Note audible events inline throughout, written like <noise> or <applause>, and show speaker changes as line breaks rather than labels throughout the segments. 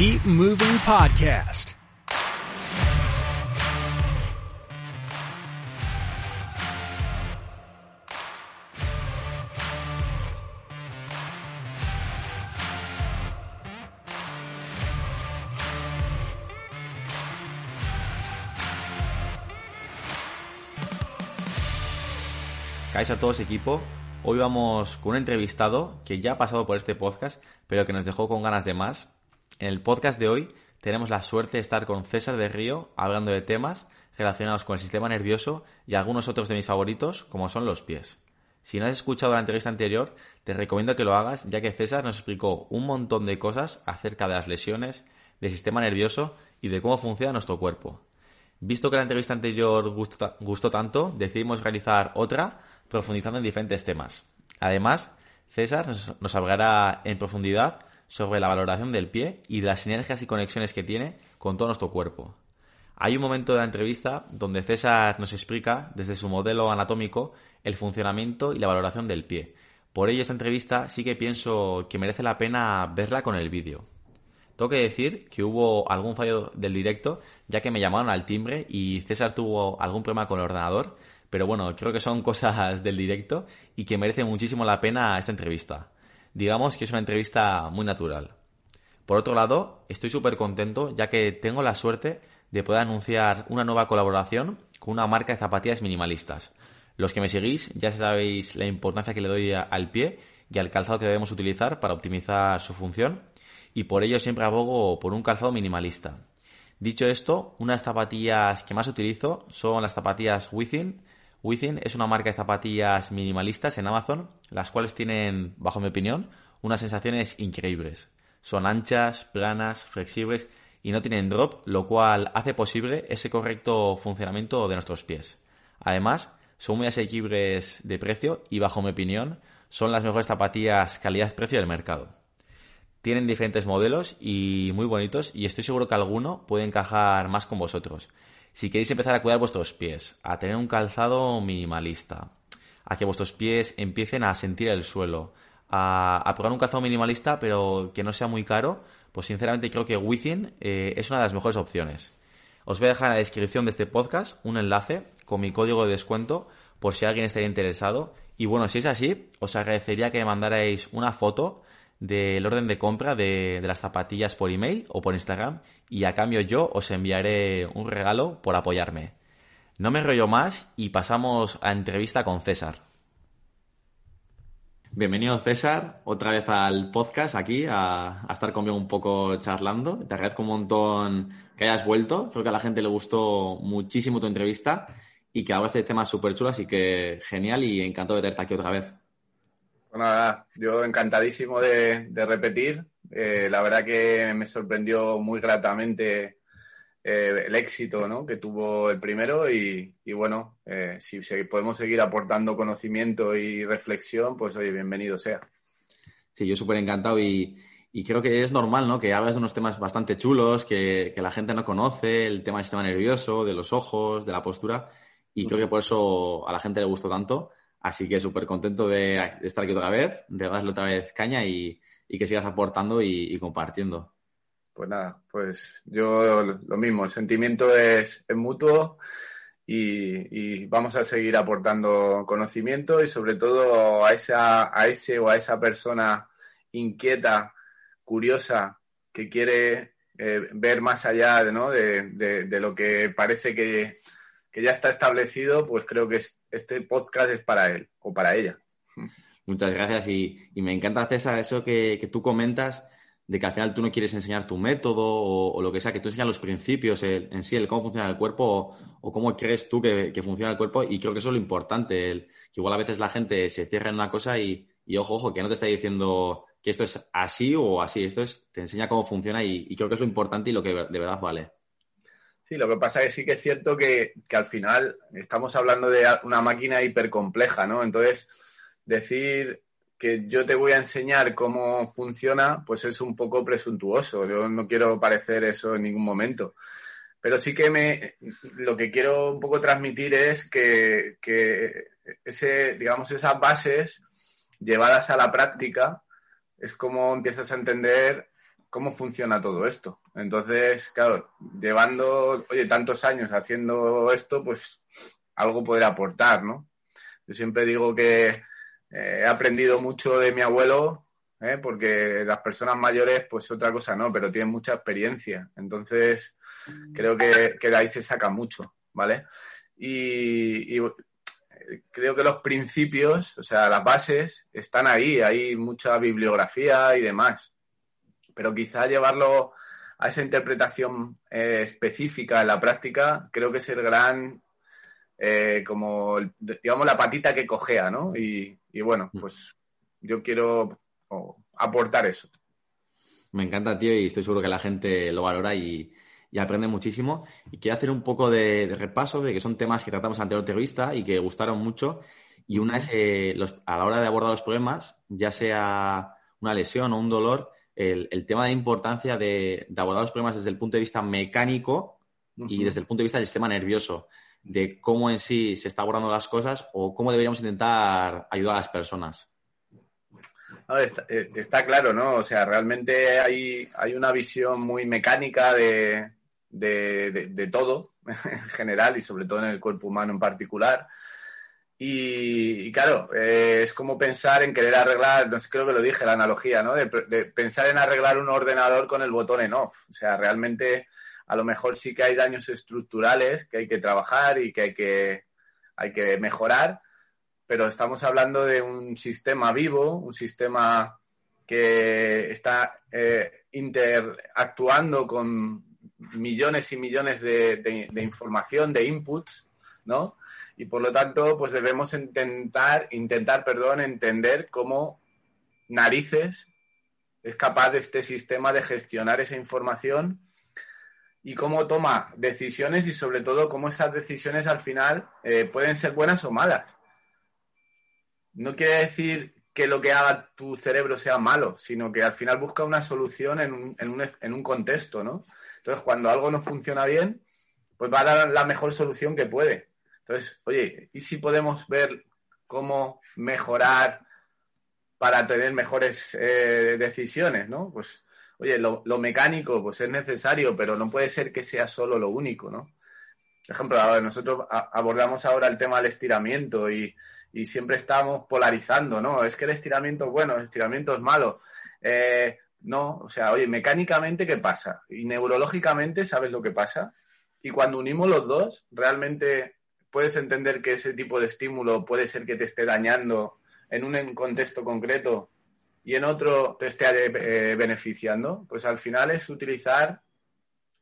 Keep Moving Podcast.
a todos equipo. Hoy vamos con un entrevistado que ya ha pasado por este podcast, pero que nos dejó con ganas de más. En el podcast de hoy tenemos la suerte de estar con César de Río hablando de temas relacionados con el sistema nervioso y algunos otros de mis favoritos, como son los pies. Si no has escuchado la entrevista anterior, te recomiendo que lo hagas, ya que César nos explicó un montón de cosas acerca de las lesiones, del sistema nervioso y de cómo funciona nuestro cuerpo. Visto que la entrevista anterior gustó, gustó tanto, decidimos realizar otra profundizando en diferentes temas. Además, César nos, hablará en profundidad sobre la valoración del pie y de las sinergias y conexiones que tiene con todo nuestro cuerpo. Hay un momento de la entrevista donde César nos explica, desde su modelo anatómico, el funcionamiento y la valoración del pie. Por ello, esta entrevista sí que pienso que merece la pena verla con el vídeo. Tengo que decir que hubo algún fallo del directo, ya que me llamaron al timbre y César tuvo algún problema con el ordenador, pero bueno, creo que son <laughs> cosas del directo y que merece muchísimo la pena esta entrevista. Digamos que es una entrevista muy natural. Por otro lado, estoy súper contento ya que tengo la suerte de poder anunciar una nueva colaboración con una marca de zapatillas minimalistas. Los que me seguís ya sabéis la importancia que le doy al pie y al calzado que debemos utilizar para optimizar su función y por ello siempre abogo por un calzado minimalista. Dicho esto, unas zapatillas que más utilizo son las zapatillas Within Within es una marca de zapatillas minimalistas en Amazon, las cuales tienen, bajo mi opinión, unas sensaciones increíbles. Son anchas, planas, flexibles y no tienen drop, lo cual hace posible ese correcto funcionamiento de nuestros pies. Además, son muy asequibles de precio y, bajo mi opinión, son las mejores zapatillas calidad-precio del mercado. Tienen diferentes modelos y muy bonitos y estoy seguro que alguno puede encajar más con vosotros. Si queréis empezar a cuidar vuestros pies, a tener un calzado minimalista, a que vuestros pies empiecen a sentir el suelo, a, probar un calzado minimalista pero que no sea muy caro, pues sinceramente creo que Within eh, es una de las mejores opciones. Os voy a dejar en la descripción de este podcast un enlace con mi código de descuento por si alguien estaría interesado. Y bueno, si es así, os agradecería que me mandarais una foto del orden de compra de, las zapatillas por email o por Instagram y a cambio yo os enviaré un regalo por apoyarme. No me rollo más y pasamos a entrevista con César. Bienvenido César, otra vez al podcast aquí, a, estar conmigo un poco charlando. Te agradezco un montón que hayas vuelto. Creo que a la gente le gustó muchísimo tu entrevista y que hablaste de temas súper chulos, así que genial y encantado de tenerte aquí otra vez.
Bueno, pues nada, yo encantadísimo de, repetir. Eh, la verdad que me sorprendió muy gratamente eh, el éxito ¿no? que tuvo el primero y, bueno, eh, si, podemos seguir aportando conocimiento y reflexión, pues oye, bienvenido sea.
Sí, yo súper encantado y, creo que es normal, ¿no? Que hablas de unos temas bastante chulos, que, la gente no conoce, el tema del sistema nervioso, de los ojos, de la postura, y creo que por eso a la gente le gustó tanto. Así que súper contento de estar aquí otra vez, de darle otra vez caña y, que sigas aportando y, compartiendo.
Pues nada, pues yo lo mismo, el sentimiento es, mutuo y, vamos a seguir aportando conocimiento y sobre todo a, esa, a ese o a esa persona inquieta, curiosa, que quiere eh, ver más allá de, de lo que parece que, que ya está establecido, pues creo que este podcast es para él o para ella.
Muchas gracias y, me encanta, César, eso que, tú comentas de que al final tú no quieres enseñar tu método o, lo que sea, que tú enseñas los principios en sí, el cómo funciona el cuerpo o, cómo crees tú que, funciona el cuerpo y creo que eso es lo importante, el, que igual a veces la gente se cierra en una cosa y, Y ojo, ojo, que no te está diciendo que esto es así o así, esto es, te enseña cómo funciona y, creo que es lo importante y lo que de verdad vale.
Sí, lo que pasa es que sí que es cierto que, que al final estamos hablando de una máquina hipercompleja, ¿no? Entonces, decir que yo te voy a enseñar cómo funciona, pues es un poco presuntuoso. Yo no quiero parecer eso en ningún momento. Pero sí que me lo que quiero un poco transmitir es que, que ese, digamos, esas bases llevadas a la práctica es como empiezas a entender cómo funciona todo esto. Entonces, claro, llevando, oye, tantos años haciendo esto, pues algo poder aportar, ¿no? Yo siempre digo que eh, he aprendido mucho de mi abuelo, ¿eh? porque las personas mayores, pues otra cosa no, pero tienen mucha experiencia. Entonces, creo que, de ahí se saca mucho, ¿vale? Y, creo que los principios, o sea, las bases, están ahí, hay mucha bibliografía y demás. Pero quizá llevarlo a esa interpretación eh, específica en la práctica, creo que es el gran eh, como, digamos, la patita que cojea, ¿no? Y, bueno, mm. pues yo quiero aportar eso.
Me encanta, tío, y estoy seguro que la gente lo valora y, aprende muchísimo. Y quiero hacer un poco de, repaso de que son temas que tratamos ante la entrevista y que gustaron mucho. Y una es, eh, a la hora de abordar los problemas, ya sea una lesión o un dolor, el, tema de importancia de, abordar los problemas desde el punto de vista mecánico y desde el punto de vista del sistema nervioso de cómo en sí se está abordando las cosas o cómo deberíamos intentar ayudar a las personas.
Eh, está, claro, ¿no? O sea, realmente hay, hay una visión muy mecánica de, de, todo <laughs> en general y sobre todo en el cuerpo humano en particular. Y, claro, eh, es como pensar en querer arreglar, no sé, creo que lo dije, la analogía, ¿no? De, de, pensar en arreglar un ordenador con el botón en off. O sea, realmente a lo mejor sí que hay daños estructurales que hay que trabajar y que hay que, hay que mejorar, pero estamos hablando de un sistema vivo, un sistema que está eh, interactuando con millones y millones de, información, de inputs, ¿no? Y por lo tanto, pues debemos intentar, intentar, perdón, entender cómo narices es capaz de este sistema de gestionar esa información y cómo toma decisiones y sobre todo cómo esas decisiones al final eh, pueden ser buenas o malas. No quiere decir que lo que haga tu cerebro sea malo, sino que al final busca una solución en un, en un, en un contexto, ¿no? Entonces, cuando algo no funciona bien, pues va a dar la mejor solución que puede. Entonces, oye, ¿y si podemos ver cómo mejorar para tener mejores eh, decisiones, ¿no? Pues oye, lo, mecánico pues es necesario, pero no puede ser que sea solo lo único, ¿no? Por ejemplo, nosotros abordamos ahora el tema del estiramiento y, siempre estamos polarizando, ¿no? Es que el estiramiento es bueno, el estiramiento es malo. Eh, no, o sea, oye, mecánicamente, ¿qué pasa? Y neurológicamente, ¿sabes lo que pasa? Y cuando unimos los dos, realmente puedes entender que ese tipo de estímulo puede ser que te esté dañando en un contexto concreto y en otro te esté eh, beneficiando, pues al final es utilizar,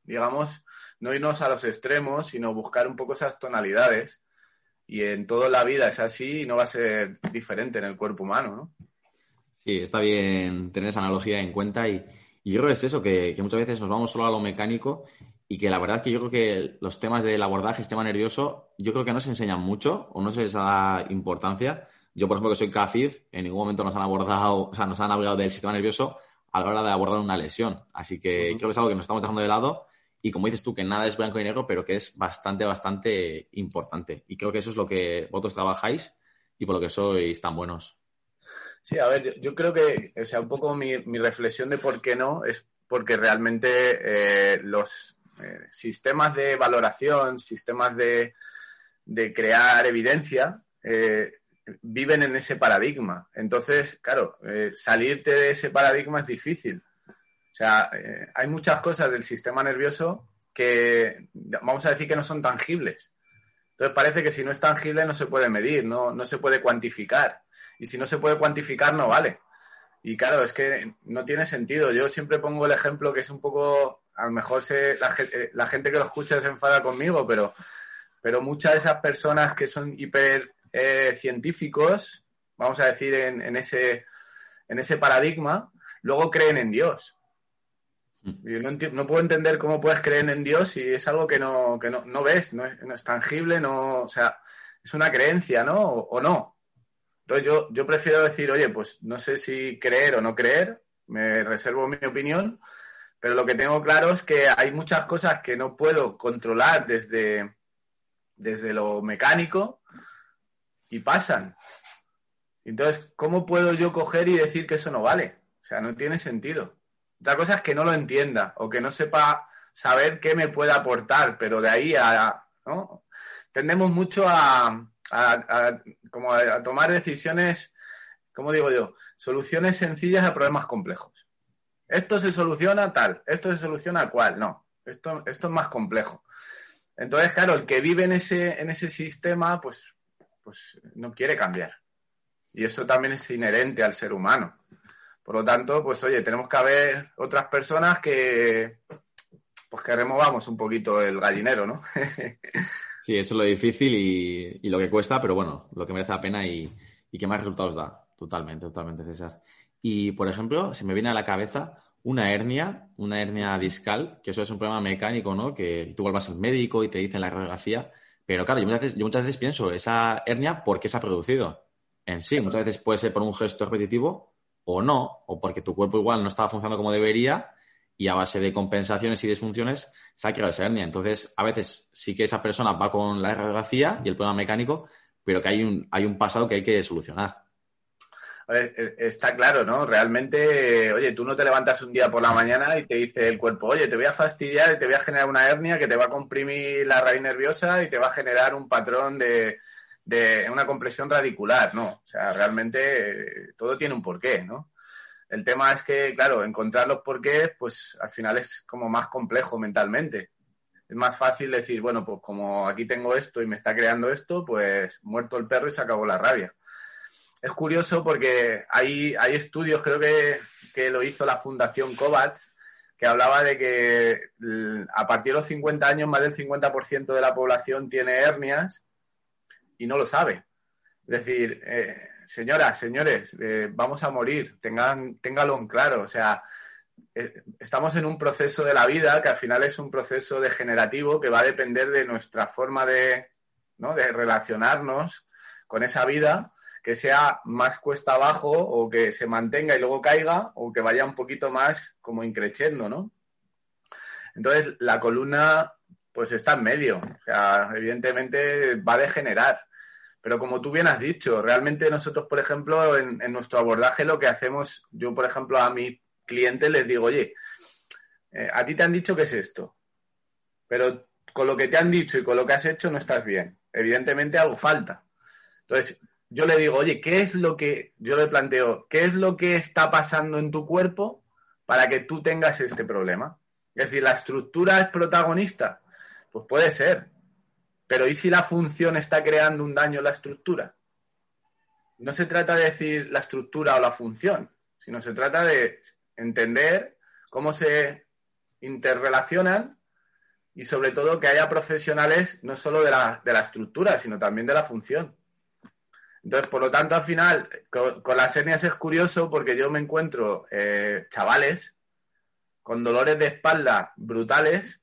digamos, no irnos a los extremos, sino buscar un poco esas tonalidades. Y en toda la vida es así y no va a ser diferente en el cuerpo humano, ¿no?
Sí, está bien tener esa analogía en cuenta y, yo creo que es eso, que, muchas veces nos vamos solo a lo mecánico y que la verdad que yo creo que los temas del abordaje, sistema nervioso, yo creo que no se enseñan mucho o no se les da importancia yo, por ejemplo, que soy CAFID, en ningún momento nos han abordado, o sea, nos han hablado del sistema nervioso a la hora de abordar una lesión. Así que creo que es algo que nos estamos dejando de lado y como dices tú, que nada es blanco y negro, pero que es bastante, bastante importante. Y creo que eso es lo que vosotros trabajáis y por lo que sois tan buenos.
Sí, a ver, yo, creo que, o sea, un poco mi, reflexión de por qué no es porque realmente eh, los eh, sistemas de valoración, sistemas de, de crear evidencia, eh, viven en ese paradigma. Entonces, claro, eh, salirte de ese paradigma es difícil. O sea, hay muchas cosas del sistema nervioso que vamos a decir que no son tangibles. Entonces parece que si no es tangible no se puede medir, no, no se puede cuantificar. Y si no se puede cuantificar, no vale. Y claro, es que no tiene sentido. Yo siempre pongo el ejemplo que es un poco, a lo mejor se, la, eh, la, gente que lo escucha se enfada conmigo, pero, pero muchas de esas personas que son hiper eh, científicos vamos a decir, en, ese, en ese paradigma, luego creen en Dios. Mm. Yo no, puedo entender cómo puedes creer en Dios si es algo que no, que no, ves, no es, tangible, no, o sea, es una creencia, ¿no? O, no. Entonces yo, yo prefiero decir, oye, pues no sé si creer o no creer, me reservo mi opinión, pero lo que tengo claro es que hay muchas cosas que no puedo controlar desde, desde lo mecánico y pasan. Entonces, ¿cómo puedo yo coger y decir que eso no vale? O sea, no tiene sentido. Otra cosa es que no lo entienda o que no sepa saber qué me puede aportar, pero de ahí a... ¿no? Tendemos mucho a, como a tomar decisiones, ¿cómo digo yo? Soluciones sencillas a problemas complejos. Esto se soluciona tal, esto se soluciona cual. No, esto, esto es más complejo. Entonces, claro, el que vive en ese, en ese sistema, pues, pues no quiere cambiar. Y eso también es inherente al ser humano. Por lo tanto, pues oye, tenemos que haber otras personas que pues que removamos un poquito el gallinero, ¿no? <laughs>
sí, eso es lo difícil y, lo que cuesta, pero bueno, lo que merece la pena y, y que más resultados da. Totalmente, totalmente, César. Y, por ejemplo, se me viene a la cabeza una hernia, una hernia discal, que eso es un problema mecánico, ¿no? Que tú vuelvas al médico y te dicen la radiografía. Pero claro, yo muchas veces, pienso, esa hernia, ¿por qué se ha producido? En sí, muchas veces puede ser por un gesto repetitivo o no, o porque tu cuerpo igual no estaba funcionando como debería y a base de compensaciones y disfunciones se ha creado esa hernia. Entonces, a veces sí que esa persona va con la radiografía y el problema mecánico, pero que hay un, hay un pasado que hay que solucionar.
E, está claro, ¿no? Realmente, oye, tú no te levantas un día por la mañana y te dice el cuerpo, oye, te voy a fastidiar y te voy a generar una hernia que te va a comprimir la raíz nerviosa y te va a generar un patrón de, una compresión radicular, ¿no? O sea, realmente todo tiene un porqué, ¿no? El tema es que, claro, encontrar los porqués, pues al final es como más complejo mentalmente. Es más fácil decir, bueno, pues como aquí tengo esto y me está creando esto, pues muerto el perro y se acabó la rabia es curioso porque hay, hay estudios, creo que, lo hizo la Fundación COVAX, que hablaba de que a partir de los 50 años más del 50% de la población tiene hernias y no lo sabe. Es decir, eh, señoras, señores, eh, vamos a morir, tengan, téngalo en claro. O sea, eh, estamos en un proceso de la vida que al final es un proceso degenerativo que va a depender de nuestra forma de, ¿no? de relacionarnos con esa vida que sea más cuesta abajo o que se mantenga y luego caiga o que vaya un poquito más como increciendo, ¿no? Entonces, la columna pues está en medio, o sea, evidentemente va a degenerar. Pero como tú bien has dicho, realmente nosotros, por ejemplo, en, nuestro abordaje lo que hacemos, yo, por ejemplo, a mis clientes les digo, oye, eh, a ti te han dicho que es esto, pero con lo que te han dicho y con lo que has hecho no estás bien. Evidentemente algo falta. Entonces, yo le digo, oye, ¿qué es lo que, yo le planteo, qué es lo que está pasando en tu cuerpo para que tú tengas este problema? Es decir, ¿la estructura es protagonista? Pues puede ser, pero ¿y si la función está creando un daño en la estructura? No se trata de decir la estructura o la función, sino se trata de entender cómo se interrelacionan y sobre todo que haya profesionales no solo de la, de la estructura, sino también de la función. Entonces, por lo tanto, al final, con, las hernias es curioso porque yo me encuentro eh, chavales con dolores de espalda brutales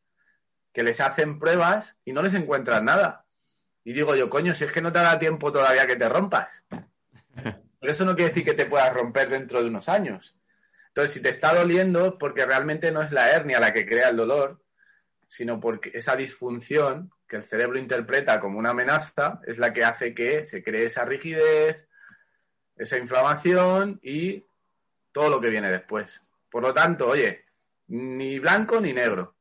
que les hacen pruebas y no les encuentran nada. Y digo yo, coño, si es que no te da tiempo todavía que te rompas. <laughs> Pero eso no quiere decir que te puedas romper dentro de unos años. Entonces, si te está doliendo, porque realmente no es la hernia la que crea el dolor, sino porque esa disfunción que el cerebro interpreta como una amenaza es la que hace que se cree esa rigidez, esa inflamación y todo lo que viene después. Por lo tanto, oye, ni blanco ni negro.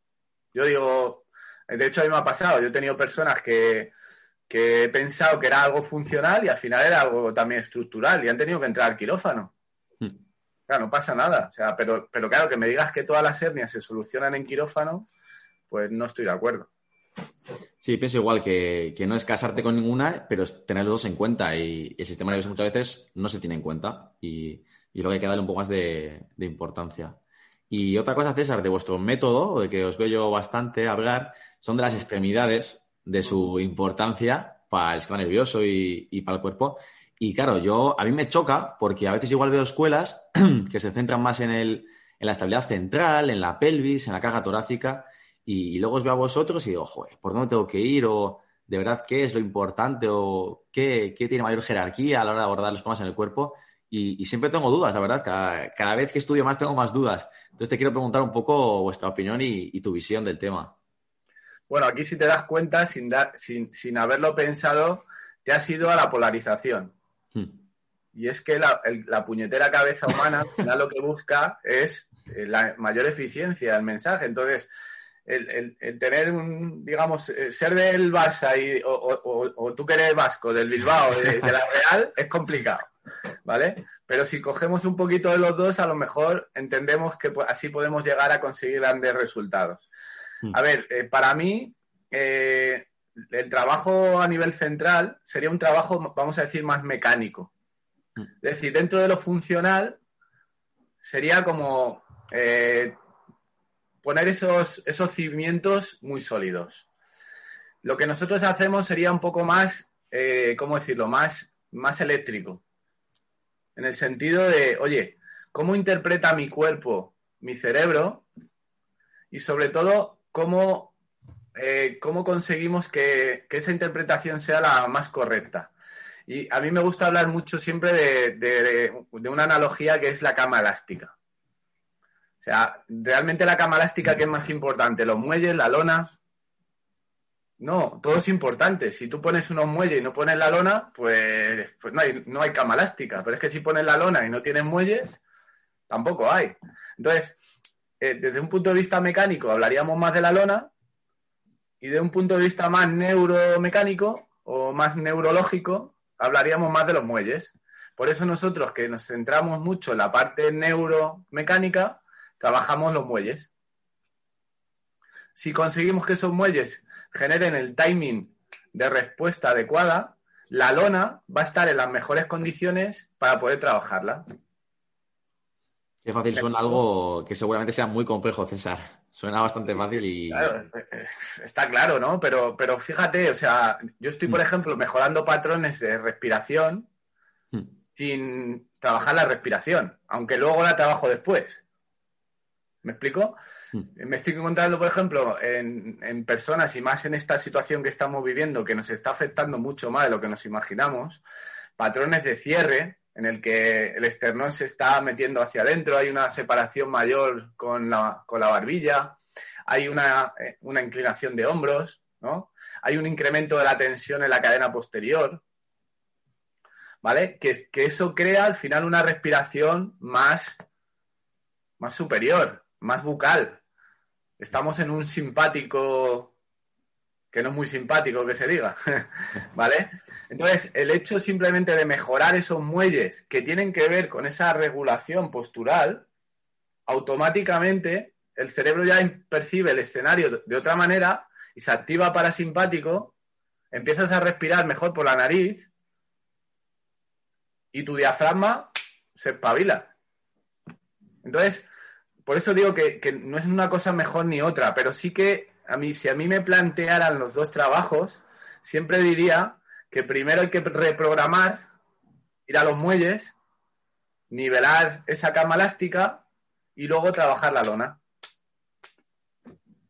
Yo digo, de hecho a mí me ha pasado, yo he tenido personas que, he pensado que era algo funcional y al final era algo también estructural y han tenido que entrar al quirófano. Hmm. Claro, no pasa nada. O sea, pero, pero claro, que me digas que todas las hernias se solucionan en quirófano, pues no estoy de acuerdo.
Sí, pienso igual que, no es casarte con ninguna, pero es tener los dos en cuenta y, el sistema nervioso muchas veces no se tiene en cuenta y, y lo que hay que darle un poco más de, importancia. Y otra cosa, César, de vuestro método, de que os veo yo bastante hablar, son de las extremidades, de su importancia para el sistema nervioso y, para el cuerpo. Y claro, yo, a mí me choca porque a veces igual veo escuelas <clears throat> que se centran más en, el, en la estabilidad central, en la pelvis, en la carga torácica, y, luego os veo a vosotros y digo, joder, ¿por dónde tengo que ir? O de verdad, ¿qué es lo importante? ¿O qué, qué tiene mayor jerarquía a la hora de abordar los problemas en el cuerpo? Y, siempre tengo dudas, la verdad. Cada, cada, vez que estudio más tengo más dudas. Entonces te quiero preguntar un poco vuestra opinión y, tu visión del tema.
Bueno, aquí si te das cuenta, sin, sin, sin haberlo pensado, te has ido a la polarización. Hmm. Y es que la, la, puñetera cabeza humana lo que busca es eh, la mayor eficiencia del mensaje. Entonces, el, tener un, digamos, eh, ser del Barça y, o, tú que eres vasco, del Bilbao, de, de, la Real, <laughs> es complicado, ¿vale? Pero si cogemos un poquito de los dos, a lo mejor entendemos que así podemos llegar a conseguir grandes resultados. Hmm. A ver, eh, para mí, eh, el trabajo a nivel central sería un trabajo, vamos a decir, más mecánico. Hmm. Es decir, dentro de lo funcional sería como poner esos, esos cimientos muy sólidos. Lo que nosotros hacemos sería un poco más, eh, ¿cómo decirlo?, más, más eléctrico. En el sentido de, oye, ¿cómo interpreta mi cuerpo, mi cerebro? Y sobre todo, ¿cómo, eh, cómo conseguimos que, esa interpretación sea la más correcta? Y a mí me gusta hablar mucho siempre de una analogía que es la cama elástica. O sea, realmente la cama elástica, ¿qué es más importante? ¿Los muelles, la lona? No, todo es importante. Si tú pones unos muelles y no pones la lona, pues, pues no, hay, no hay cama elástica. Pero es que si pones la lona y no tienes muelles, tampoco hay. Entonces, eh, desde un punto de vista mecánico hablaríamos más de la lona y de un punto de vista más neuromecánico o más neurológico hablaríamos más de los muelles. Por eso nosotros que nos centramos mucho en la parte neuromecánica, trabajamos los muelles. Si conseguimos que esos muelles generen el timing de respuesta adecuada, la lona va a estar en las mejores condiciones para poder trabajarla.
Qué fácil suena algo que seguramente sea muy complejo, César. Suena bastante fácil y.
Claro, está claro, ¿no? Pero, pero fíjate, o sea, yo estoy, por mm. ejemplo, mejorando patrones de respiración mm. sin trabajar la respiración, aunque luego la trabajo después. ¿Me explico? Hmm. Me estoy encontrando, por ejemplo, en, personas y más en esta situación que estamos viviendo, que nos está afectando mucho más de lo que nos imaginamos, patrones de cierre en el que el esternón se está metiendo hacia adentro, hay una separación mayor con la, con la barbilla, hay una, eh, una, inclinación de hombros, ¿no? Hay un incremento de la tensión en la cadena posterior, ¿vale? Que, que eso crea al final una respiración más, más superior, más bucal. Estamos en un simpático que no es muy simpático que se diga, <laughs> ¿vale? Entonces, el hecho simplemente de mejorar esos muelles que tienen que ver con esa regulación postural, automáticamente el cerebro ya percibe el escenario de otra manera y se activa parasimpático, empiezas a respirar mejor por la nariz y tu diafragma se espabila. Entonces, por eso digo que, no es una cosa mejor ni otra, pero sí que a mí, si a mí me plantearan los dos trabajos, siempre diría que primero hay que reprogramar, ir a los muelles, nivelar esa cama elástica y luego trabajar la lona.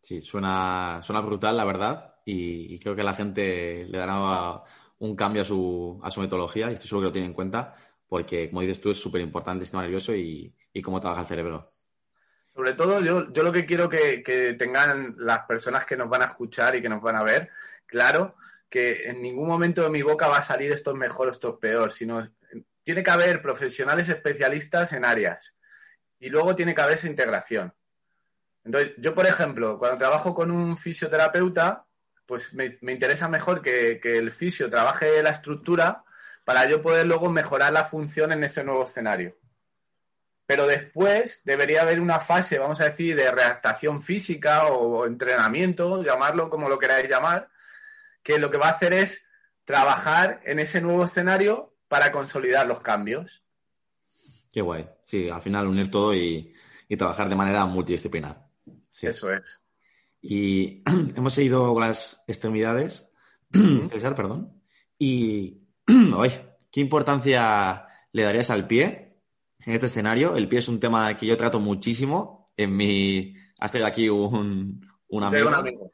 Sí, suena, suena brutal, la verdad, y, creo que la gente le dará un cambio a su, a su metodología y estoy seguro que lo tiene en cuenta porque, como dices tú, es súper importante el sistema nervioso y, y cómo trabaja el cerebro.
Sobre todo, yo, yo lo que quiero que, tengan las personas que nos van a escuchar y que nos van a ver, claro, que en ningún momento de mi boca va a salir esto es mejor, esto es peor, sino tiene que haber profesionales especialistas en áreas y luego tiene que haber esa integración. Entonces, yo, por ejemplo, cuando trabajo con un fisioterapeuta, pues me, interesa mejor que, que, el fisio trabaje la estructura para yo poder luego mejorar la función en ese nuevo escenario. Pero después debería haber una fase, vamos a decir, de readaptación física o entrenamiento, llamarlo como lo queráis llamar, que lo que va a hacer es trabajar en ese nuevo escenario para consolidar los cambios.
Qué guay. Sí, al final unir todo y, trabajar de manera multidisciplinar.
Eso es.
Y <clears throat> hemos seguido con las extremidades, <clears throat> César, perdón. Y, <clears throat> ¿qué importancia le darías al pie en este escenario? El pie es un tema que yo trato muchísimo en mi... Has traído aquí un, un amigo.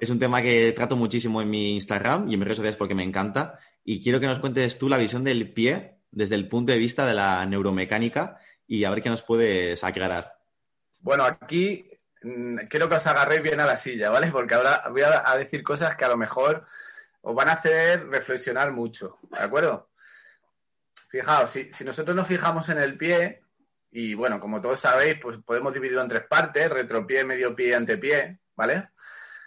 Es un tema que trato muchísimo en mi Instagram y en mis redes sociales porque me encanta. Y quiero que nos cuentes tú la visión del pie desde el punto de vista de la neuromecánica y a ver qué nos puedes aclarar.
Bueno, aquí mm, quiero que os agarréis bien a la silla, ¿vale? Porque ahora voy a decir cosas que a lo mejor os van a hacer reflexionar mucho, ¿de acuerdo? Fijaos, si, nosotros nos fijamos en el pie, y bueno, como todos sabéis, pues podemos dividirlo en tres partes, retropié, medio pie y antepié, ¿vale?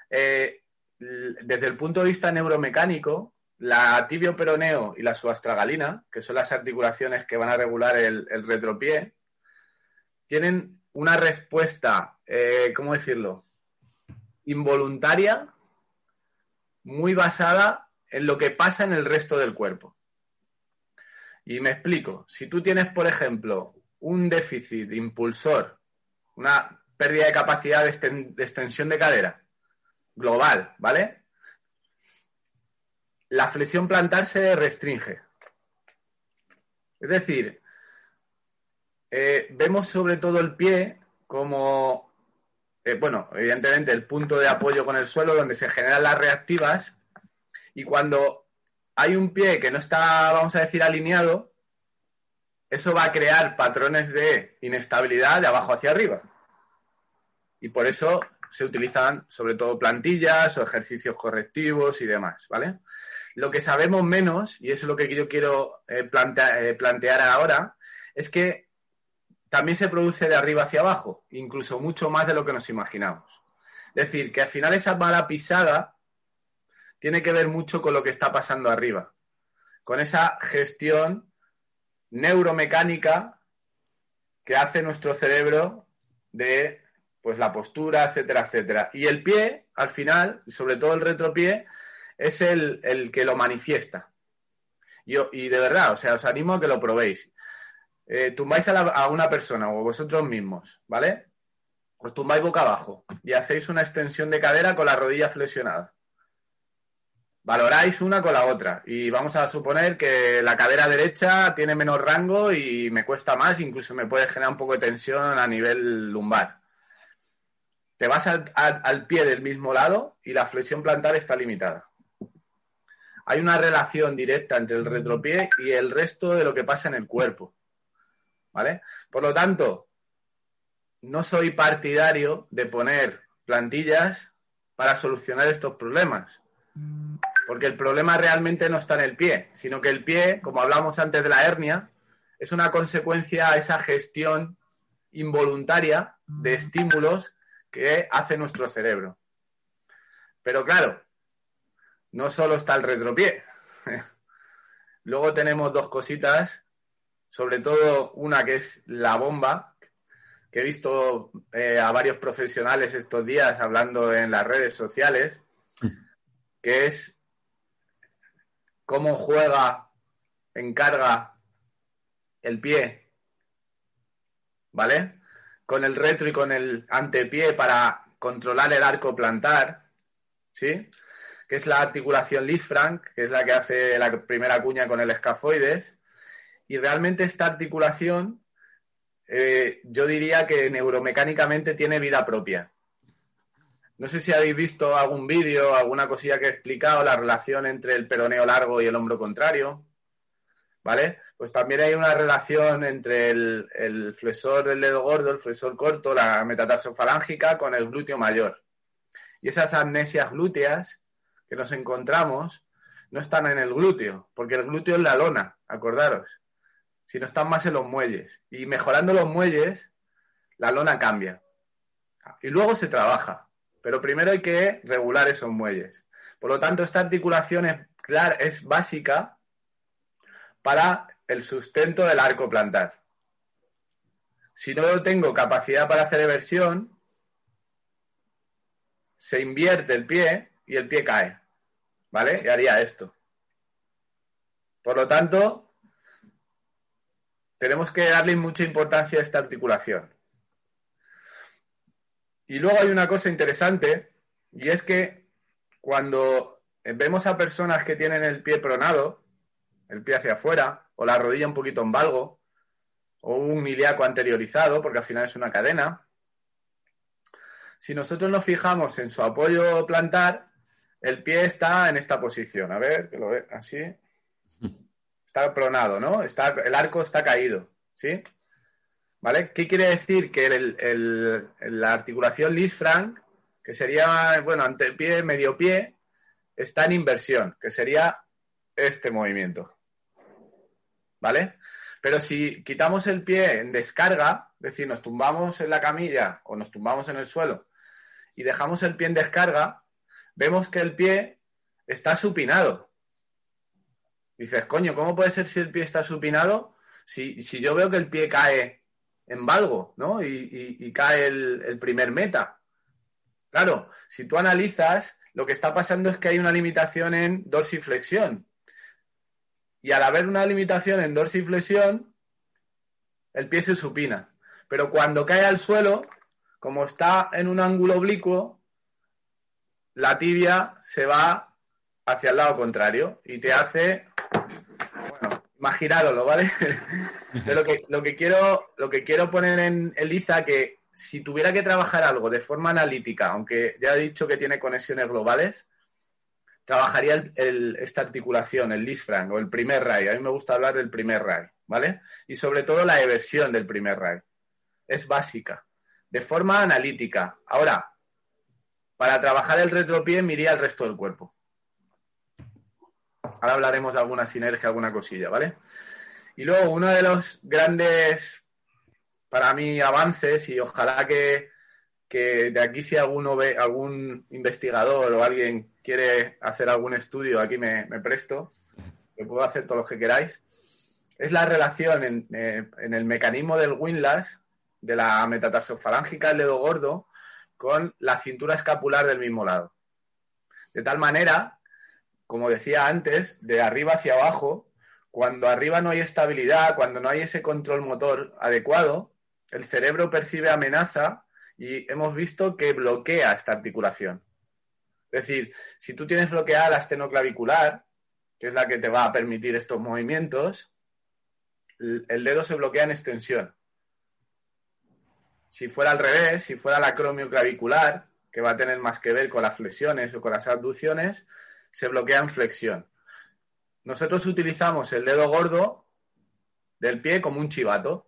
Eh, desde el punto de vista neuromecánico, la tibio peroneo y la subastragalina, que son las articulaciones que van a regular el, retropié, tienen una respuesta, eh, ¿cómo decirlo? Involuntaria, muy basada en lo que pasa en el resto del cuerpo. Y me explico. Si tú tienes, por ejemplo, un déficit impulsor, una pérdida de capacidad de, extensión de cadera global, ¿vale? La flexión plantar se restringe. Es decir, eh, vemos sobre todo el pie como, eh, bueno, evidentemente el punto de apoyo con el suelo donde se generan las reactivas y cuando hay un pie que no está, vamos a decir, alineado, eso va a crear patrones de inestabilidad de abajo hacia arriba. Y por eso se utilizan sobre todo plantillas o ejercicios correctivos y demás, ¿vale? Lo que sabemos menos, y eso es lo que yo quiero eh, eh, plantear ahora, es que también se produce de arriba hacia abajo, incluso mucho más de lo que nos imaginamos. Es decir, que al final esa mala pisada tiene que ver mucho con lo que está pasando arriba, con esa gestión neuromecánica que hace nuestro cerebro de pues la postura, etcétera, etcétera. Y el pie, al final, sobre todo el retropié, es el, que lo manifiesta. Yo, y de verdad, o sea, os animo a que lo probéis. Eh, tumbáis a, a, una persona o vosotros mismos, ¿vale? Os tumbáis boca abajo y hacéis una extensión de cadera con la rodilla flexionada valoráis una con la otra. Y vamos a suponer que la cadera derecha tiene menos rango y me cuesta más, incluso me puede generar un poco de tensión a nivel lumbar. Te vas al, pie del mismo lado y la flexión plantar está limitada. Hay una relación directa entre el retropié y el resto de lo que pasa en el cuerpo. ¿Vale? Por lo tanto, no soy partidario de poner plantillas para solucionar estos problemas porque el problema realmente no está en el pie, sino que el pie, como hablamos antes de la hernia, es una consecuencia a esa gestión involuntaria de estímulos que hace nuestro cerebro. Pero claro, no solo está el retropié. <laughs> Luego tenemos dos cositas, sobre todo una que es la bomba, que he visto eh, a varios profesionales estos días hablando en las redes sociales, que es cómo juega en carga el pie, ¿vale? Con el retro y con el antepié para controlar el arco plantar, ¿sí? Que es la articulación Lisfranc, que es la que hace la primera cuña con el escafoides. Y realmente esta articulación, eh, yo diría que neuromecánicamente tiene vida propia. No sé si habéis visto algún vídeo, alguna cosilla que he explicado, la relación entre el peroneo largo y el hombro contrario. ¿Vale? Pues también hay una relación entre el, flexor del dedo gordo, el flexor corto, la metatarsofalángica, con el glúteo mayor. Y esas amnesias glúteas que nos encontramos no están en el glúteo, porque el glúteo es la lona, acordaros, sino están más en los muelles. Y mejorando los muelles, la lona cambia. Y luego se trabaja. Pero primero hay que regular esos muelles. Por lo tanto, esta articulación es, es básica para el sustento del arco plantar. Si no tengo capacidad para hacer eversión, se invierte el pie y el pie cae. ¿Vale? Y haría esto. Por lo tanto, tenemos que darle mucha importancia a esta articulación. Y luego hay una cosa interesante, y es que cuando vemos a personas que tienen el pie pronado, el pie hacia afuera, o la rodilla un poquito en valgo, o un ilíaco anteriorizado, porque al final es una cadena. Si nosotros nos fijamos en su apoyo plantar, el pie está en esta posición. A ver, que lo ve así. <laughs> Está pronado, ¿no? Está, el arco está caído, ¿sí? ¿Vale? ¿Qué quiere decir? Que la articulación Lis-Frank, que sería, bueno, ante pie, medio pie, está en inversión, que sería este movimiento. ¿Vale? Pero si quitamos el pie en descarga, es decir, nos tumbamos en la camilla o nos tumbamos en el suelo y dejamos el pie en descarga, vemos que el pie está supinado. Dices, coño, ¿cómo puede ser si el pie está supinado? Si, si yo veo que el pie cae en valgo, ¿no? Y, cae el, el primer meta. Claro, si tú analizas, lo que está pasando es que hay una limitación en dorsiflexión. Y al haber una limitación en dorsiflexión, el pie se supina. Pero cuando cae al suelo, como está en un ángulo oblicuo, la tibia se va hacia el lado contrario y te hace, imaginaros, ¿vale? <laughs> lo que, lo que, quiero, lo que quiero poner en, en liza que si tuviera que trabajar algo de forma analítica, aunque ya he dicho que tiene conexiones globales, trabajaría esta articulación, el Lisfranc o el primer RAI. A mí me gusta hablar del primer RAI, ¿vale? Y sobre todo la eversión del primer RAI. Es básica, de forma analítica. Ahora, para trabajar el retropié, miría el resto del cuerpo. Ahora hablaremos de alguna sinergia, alguna cosilla, ¿vale? Y luego, uno de los grandes, para mí, avances, y ojalá que, que de aquí si alguno ve, algún investigador o alguien quiere hacer algún estudio, aquí me, presto, que puedo hacer todo lo que queráis, es la relación en, eh, el mecanismo del windlass, de la metatarsofarángica del dedo gordo, con la cintura escapular del mismo lado. De tal manera, como decía antes, de arriba hacia abajo, cuando arriba no hay estabilidad, cuando no hay ese control motor adecuado, el cerebro percibe amenaza y hemos visto que bloquea esta articulación. Es decir, si tú tienes bloqueada la estenoclavicular, que es la que te va a permitir estos movimientos, el dedo se bloquea en extensión. Si fuera al revés, si fuera la cromioclavicular, que va a tener más que ver con las flexiones o con las abducciones, se bloquea en flexión. Nosotros utilizamos el dedo gordo del pie como un chivato.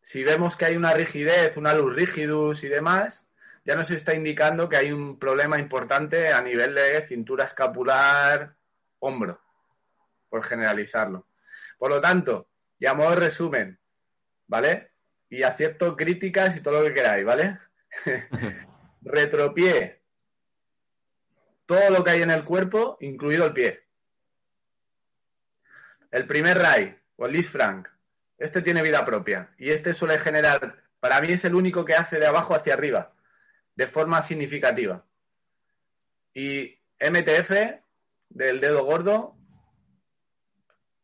Si vemos que hay una rigidez, una luz rigidus y demás, ya nos está indicando que hay un problema importante a nivel de cintura escapular, hombro, por generalizarlo. Por lo tanto, y a modo de resumen, ¿vale? Y acepto críticas y todo lo que queráis, ¿vale? <laughs> <laughs> Retropié, todo lo que hay en el cuerpo, incluido el pie. El primer Ray, o el Frank, este tiene vida propia y este suele generar, para mí es el único que hace de abajo hacia arriba de forma significativa. Y MTF del dedo gordo,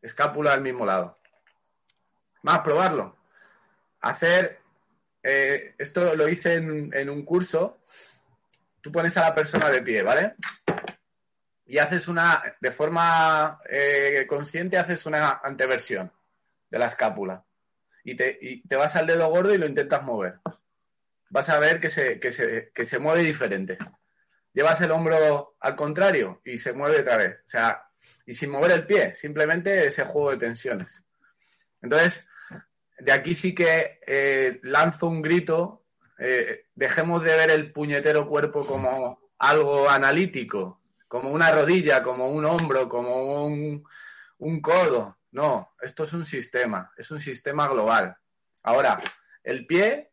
escápula al mismo lado. Más probarlo. Hacer, eh, esto lo hice en, un curso, tú pones a la persona de pie, ¿vale? Y haces una, de forma eh, consciente, haces una anteversión de la escápula. Y te, y te vas al dedo gordo y lo intentas mover vas a ver que se, que se, que se mueve diferente. Llevas el hombro al contrario y se mueve otra vez. O sea, y sin mover el pie, simplemente ese juego de tensiones. Entonces, de aquí sí que eh, lanzo un grito, eh, dejemos de ver el puñetero cuerpo como algo analítico, como una rodilla, como un hombro, como un, un codo. No, esto es un sistema, es un sistema global. Ahora, el pie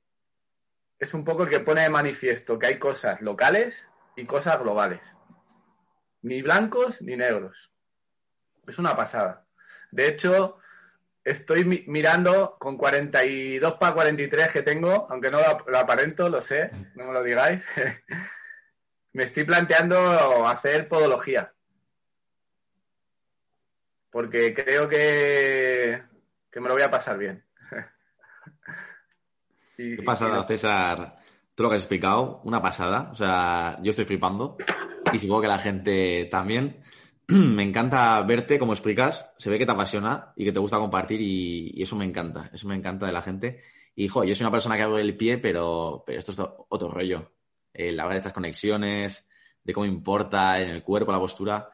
es un poco el que pone de manifiesto que hay cosas locales y cosas globales. Ni blancos ni negros. Es una pasada. De hecho, estoy mirando con 42 para 43 que tengo, aunque no lo, aparento, lo sé, no me lo digáis. <laughs> me estoy planteando hacer podología. Porque creo que, que me lo voy a pasar bien. <laughs>
Qué pasada, César. Todo lo que has explicado, una pasada. O sea, yo estoy flipando y supongo que la gente también. <clears throat> me encanta verte cómo explicas, se ve que te apasiona y que te gusta compartir y, eso me encanta, eso me encanta de la gente. Y, jo, yo soy una persona que hago el pie, pero, pero esto es otro rollo. El hablar de estas conexiones, de cómo importa en el cuerpo, la postura,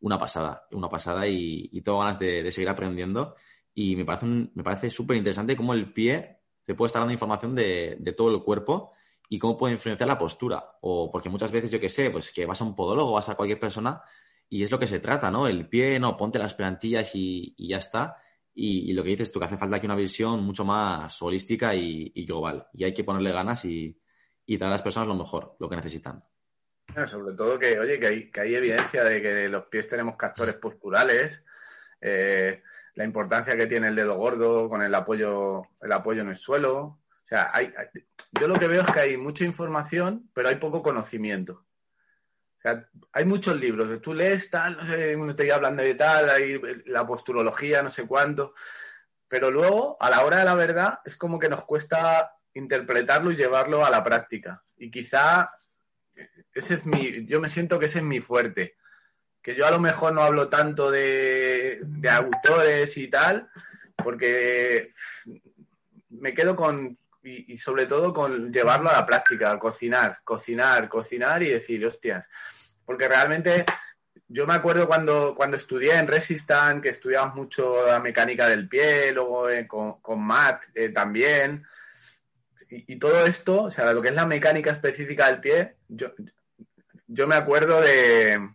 una pasada, una pasada y, y tengo ganas de, seguir aprendiendo. Y me parece, me parece súper interesante cómo el pie te puede estar dando información de, de todo el cuerpo y cómo puede influenciar la postura. O porque muchas veces, yo que sé, pues que vas a un podólogo, vas a cualquier persona y es lo que se trata, ¿no? El pie, no, ponte las plantillas y, ya está. Y, lo que dices tú, que hace falta aquí una visión mucho más holística y, global. Y hay que ponerle ganas y, dar a las personas lo mejor, lo que necesitan.
sobre todo que, oye, que hay, que hay evidencia de que los pies tenemos captores posturales, eh, la importancia que tiene el dedo gordo con el apoyo, el apoyo en el suelo. O sea, hay, yo lo que veo es que hay mucha información, pero hay poco conocimiento hay muchos libros, tú lees tal, no sé, uno te hablando de tal, hay la posturología, no sé cuánto, pero luego, a la hora de la verdad, es como que nos cuesta interpretarlo y llevarlo a la práctica. Y quizá ese es mi, yo me siento que ese es mi fuerte. Que yo a lo mejor no hablo tanto de autores y tal, porque me quedo con, y, sobre todo con llevarlo a la práctica, cocinar, cocinar, cocinar y decir, hostias, porque realmente yo me acuerdo cuando, cuando estudié en Resistant, que estudiamos mucho la mecánica del pie, luego eh, con, con, Matt eh, también, y, todo esto, o sea, lo que es la mecánica específica del pie, yo, yo me acuerdo de,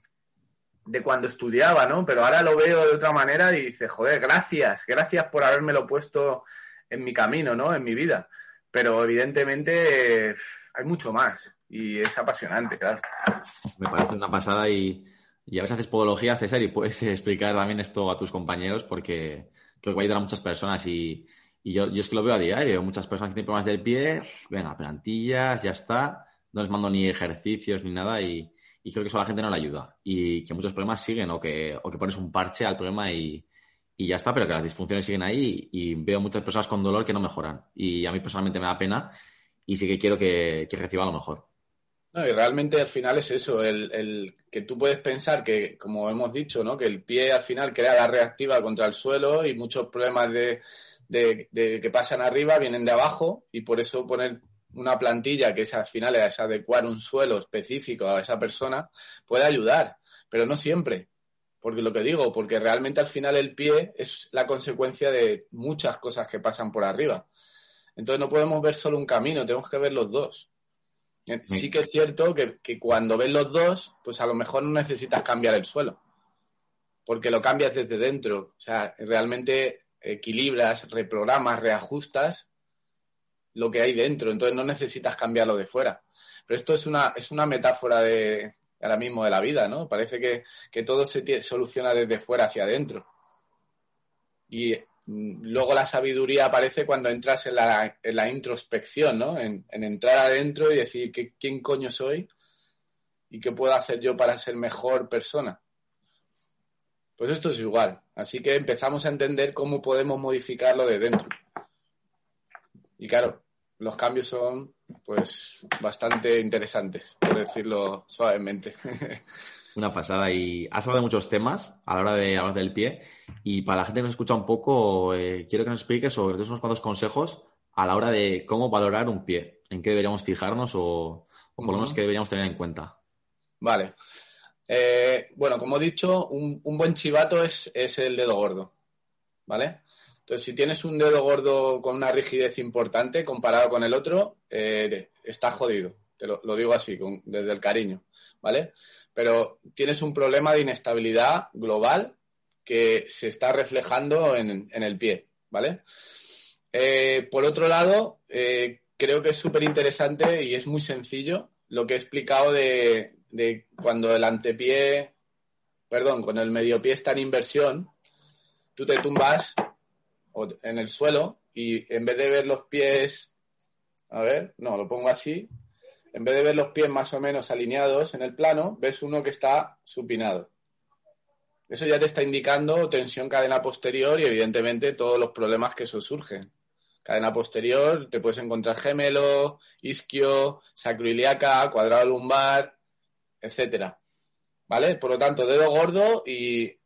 de cuando estudiaba, ¿no? Pero ahora lo veo de otra manera y dice, joder, gracias, gracias por habérmelo puesto en mi camino, ¿no? En mi vida. Pero evidentemente hay mucho más y es apasionante, claro.
Me parece una pasada y, a veces haces podología, César, y puedes <laughs> explicar también esto a tus compañeros porque creo que va a ayudar a muchas personas y, yo, yo, es que lo veo a diario. Muchas personas que tienen problemas del pie, venga, plantillas, ya está, no les mando ni ejercicios ni nada y, creo que eso a la gente no le ayuda y que muchos problemas siguen o que, o que pones un parche al problema y, y ya está, pero que las disfunciones siguen ahí y, veo muchas personas con dolor que no mejoran. Y a mí personalmente me da pena y sí que quiero que, que reciba lo mejor.
No, y realmente al final es eso, el, que tú puedes pensar que, como hemos dicho, ¿no? que el pie al final crea la reactiva contra el suelo y muchos problemas de, que pasan arriba vienen de abajo y por eso poner una plantilla que es al final es adecuar un suelo específico a esa persona puede ayudar, pero no siempre. Porque lo que digo, porque realmente al final el pie es la consecuencia de muchas cosas que pasan por arriba. Entonces no podemos ver solo un camino, tenemos que ver los dos. Sí que es cierto que, cuando ves los dos, pues a lo mejor no necesitas cambiar el suelo, porque lo cambias desde dentro. O sea, realmente equilibras, reprogramas, reajustas lo que hay dentro, entonces no necesitas cambiarlo de fuera. Pero esto es una, es una metáfora de ahora mismo de la vida, ¿no? Parece que, que todo se soluciona desde fuera hacia adentro. Y Mm, luego la sabiduría aparece cuando entras en la, en la introspección, ¿no? En, entrar adentro y decir quién coño soy y qué puedo hacer yo para ser mejor persona. Pues esto es igual. Así que empezamos a entender cómo podemos modificarlo de dentro. Y claro, los cambios son pues bastante interesantes, por decirlo suavemente. <laughs>
Una pasada. Y has hablado de muchos temas a la hora de hablar del pie. Y para la gente que nos escucha un poco, eh, quiero que nos expliques o que unos cuantos consejos a la hora de cómo valorar un pie. ¿En qué deberíamos fijarnos o, por lo menos qué deberíamos tener en cuenta?
Vale. Eh, bueno, como he dicho, un, buen chivato es, el dedo gordo. ¿Vale? Entonces, si tienes un dedo gordo con una rigidez importante comparado con el otro, eh, está jodido. Te lo, digo así, desde el cariño. ¿Vale? pero tienes un problema de inestabilidad global que se está reflejando en, el pie, ¿vale? Eh, por otro lado, eh, creo que es súper interesante y es muy sencillo lo que he explicado de, cuando el antepié, perdón, cuando el medio pie está en inversión, tú te tumbas en el suelo y en vez de ver los pies, a ver, no, lo pongo así, en vez de ver los pies más o menos alineados en el plano, ves uno que está supinado. Eso ya te está indicando tensión cadena posterior y evidentemente todos los problemas que eso surgen. Cadena posterior, te puedes encontrar gemelo, isquio, sacroiliaca, cuadrado lumbar, etcétera. ¿vale? Por lo tanto, dedo gordo y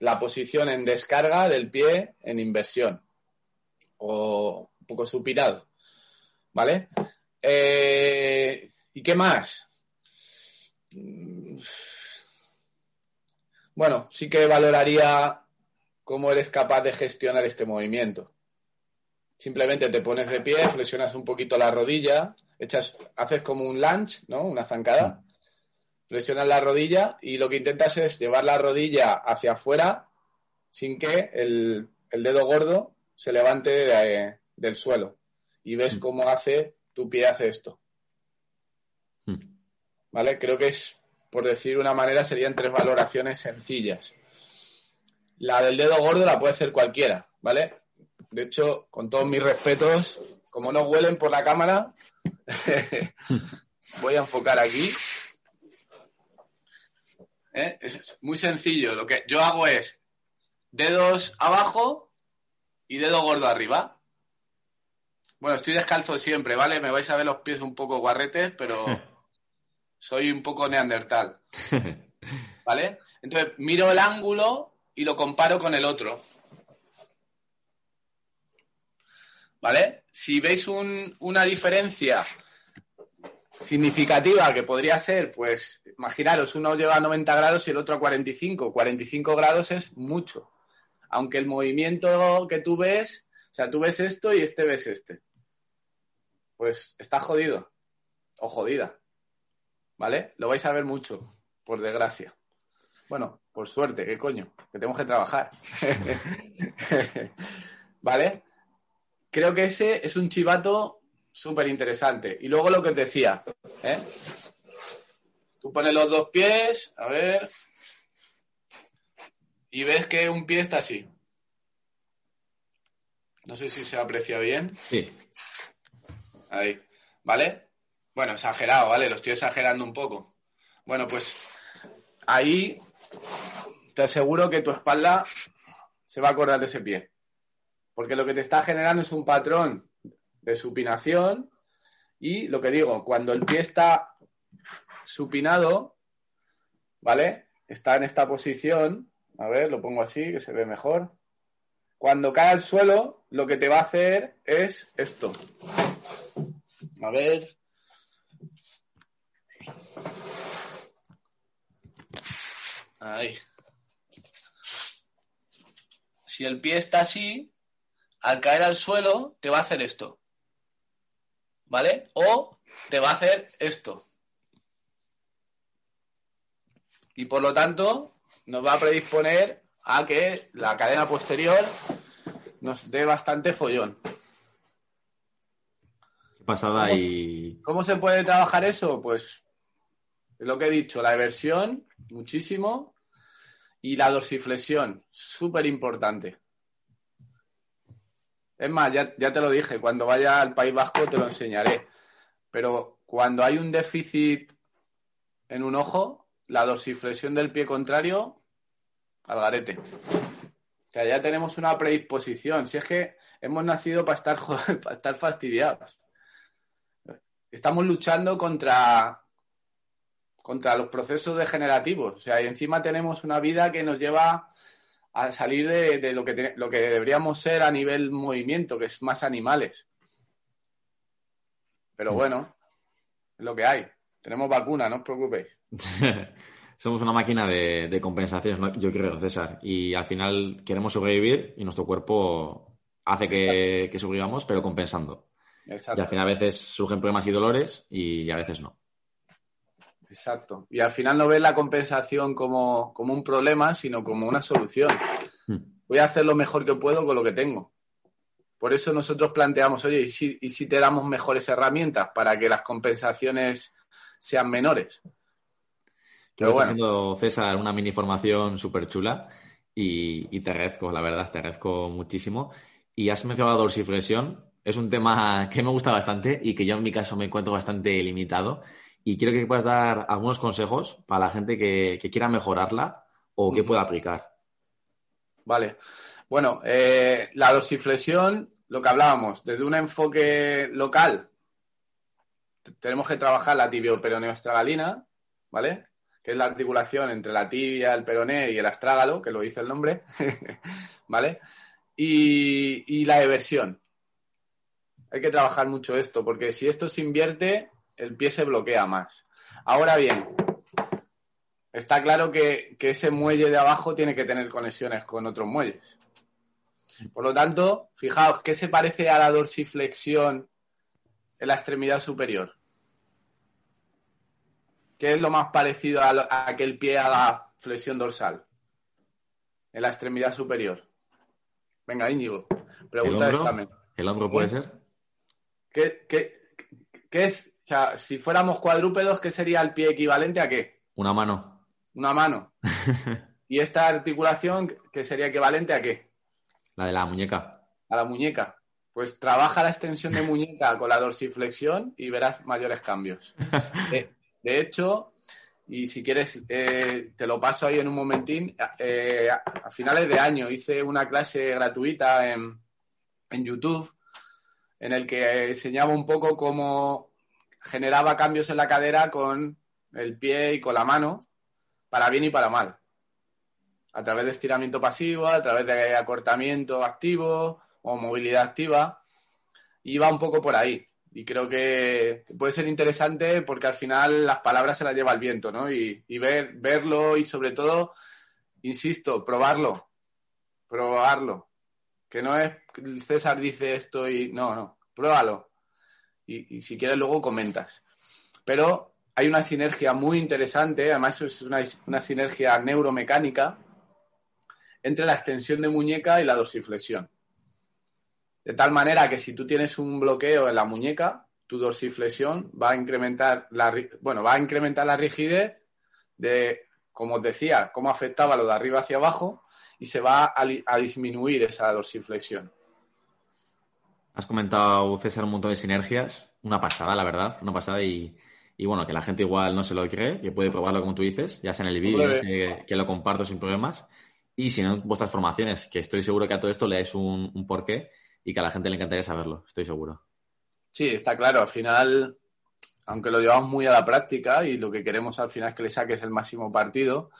la posición en descarga del pie en inversión o un poco supinado, ¿vale? Eh, ¿Y qué más? Bueno, sí que valoraría cómo eres capaz de gestionar este movimiento. Simplemente te pones de pie, flexionas un poquito la rodilla, echas, haces como un lunge, ¿no? Una zancada. Flexionas la rodilla y lo que intentas es llevar la rodilla hacia afuera sin que el, dedo gordo se levante del suelo. Y ves mm. cómo hace tu pie hace esto. Mm. ¿Vale? Creo que es, por decir una manera, serían tres valoraciones sencillas. La del dedo gordo la puede hacer cualquiera, ¿vale? De hecho, con todos mis respetos, como no huelen por la cámara, <laughs> voy a enfocar aquí. ¿Eh? Es muy sencillo. Lo que yo hago es dedos abajo y dedo gordo arriba. Bueno, estoy descalzo siempre, ¿vale? Me vais a ver los pies un poco guarretes, pero <laughs> soy un poco neandertal. <laughs> ¿Vale? Entonces, miro el ángulo y lo comparo con el otro. ¿Vale? Si veis una diferencia significativa que podría ser, pues, imaginaros, uno lleva a 90 grados y el otro a 45. 45 grados es mucho. Aunque el movimiento que tú ves, o sea, tú ves esto y este ves este. Pues está jodido. O jodida. ¿Vale? Lo vais a ver mucho, por desgracia. Bueno, por suerte, qué coño, que tenemos que trabajar. <laughs> ¿Vale? Creo que ese es un chivato súper interesante. Y luego lo que os decía, ¿eh? Tú pones los dos pies, a ver, y ves que un pie está así. No sé si se aprecia bien.
Sí.
Ahí. ¿Vale? Bueno, exagerado, ¿vale? Lo estoy exagerando un poco. Bueno, pues ahí te aseguro que tu espalda se va a acordar de ese pie. Porque lo que te está generando es un patrón de supinación y lo que digo, cuando el pie está supinado, ¿vale? Está en esta posición, a ver, lo pongo así, que se ve mejor. Cuando cae al suelo, lo que te va a hacer es esto. A ver. Ahí. Si el pie está así, al caer al suelo, te va a hacer esto. ¿Vale? O te va a hacer esto. Y por lo tanto, nos va a predisponer a que la cadena posterior nos dé bastante follón.
Pasada y.
¿Cómo se puede trabajar eso? Pues lo que he dicho, la eversión, muchísimo, y la dorsiflexión, súper importante. Es más, ya, ya te lo dije, cuando vaya al País Vasco te lo enseñaré. Pero cuando hay un déficit en un ojo, la dorsiflexión del pie contrario al garete. O sea, ya tenemos una predisposición. Si es que hemos nacido para estar, <laughs> para estar fastidiados. Estamos luchando contra, contra los procesos degenerativos. O sea, y encima tenemos una vida que nos lleva a salir de, lo, que lo que deberíamos ser a nivel movimiento, que es más animales. Pero mm. bueno, es lo que hay. Tenemos vacuna, no os preocupéis. <laughs>
somos una máquina de, compensaciones, yo creo, César. Y al final queremos sobrevivir y nuestro cuerpo hace que, sobrevivamos, pero compensando. Y al final a veces surgen problemas y dolores y a veces no.
Exacto. Y al final no ves la compensación como, un problema, sino como una solución. Hmm. Voy a hacer lo mejor que puedo con lo que tengo. Por eso nosotros planteamos, oye, ¿y si, ¿y si te damos mejores herramientas para que las compensaciones sean menores?
Creo que está haciendo César una mini formación súper chula y, te agradezco, la verdad, te agradezco muchísimo. Y has mencionado la dorsiflexión, es un tema que me gusta bastante y que yo en mi caso me encuentro bastante limitado. Y quiero que puedas dar algunos consejos para la gente que, quiera mejorarla o que pueda aplicar.
Vale. Bueno, eh, la dorsiflexión, lo que hablábamos, desde un enfoque local, tenemos que trabajar la tibioperoneoestragalina, ¿vale? que es la articulación entre la tibia, el peroné y el astrágalo, que lo dice el nombre, <laughs> ¿vale? Y, y la eversión. Hay que trabajar mucho esto, porque si esto se invierte, el pie se bloquea más. Ahora bien, está claro que, que, ese muelle de abajo tiene que tener conexiones con otros muelles. Por lo tanto, fijaos, ¿qué se parece a la dorsiflexión en la extremidad superior? ¿Qué es lo más parecido a, que el pie haga flexión dorsal? En la extremidad superior. Venga, Íñigo, pregunta
¿El hombro? ¿El hombro puede ser?
¿Qué, qué, qué es? O sea, si fuéramos cuadrúpedos, ¿qué sería el pie equivalente a qué?
Una mano.
Una mano. <laughs> ¿Y esta articulación, qué sería equivalente a qué?
La de la muñeca.
A la muñeca. Pues trabaja la extensión de muñeca <laughs> con la dorsiflexión y verás mayores cambios. <laughs> De, de hecho, y si quieres, eh, te lo paso ahí en un momentín. Eh, a finales de año hice una clase gratuita en, en YouTube en el que enseñaba un poco cómo generaba cambios en la cadera con el pie y con la mano, para bien y para mal. A través de estiramiento pasivo, a través de acortamiento activo o movilidad activa. Va un poco por ahí. Y creo que puede ser interesante porque al final las palabras se las lleva el viento, ¿no? Y, y ver, verlo y sobre todo, insisto, probarlo. Probarlo. Que no es César dice esto y. No, no. Pruébalo. Y, si quieres, luego comentas. Pero hay una sinergia muy interesante, además es una, una, sinergia neuromecánica entre la extensión de muñeca y la dorsiflexión. De tal manera que si tú tienes un bloqueo en la muñeca, tu dorsiflexión va a incrementar la, bueno, va a incrementar la rigidez de, como os decía, cómo afectaba lo de arriba hacia abajo y se va a, a disminuir esa dorsiflexión.
Has comentado, César, un montón de sinergias. Una pasada, la verdad. Una pasada y, y bueno, que la gente igual no se lo cree, que puede probarlo como tú dices, ya sea en el vídeo, que, que, lo comparto sin problemas. Y si no, en vuestras formaciones, que estoy seguro que a todo esto le dais un, un porqué y que a la gente le encantaría saberlo, estoy seguro.
Sí, está claro. Al final, aunque lo llevamos muy a la práctica y lo que queremos al final es que le saques el máximo partido,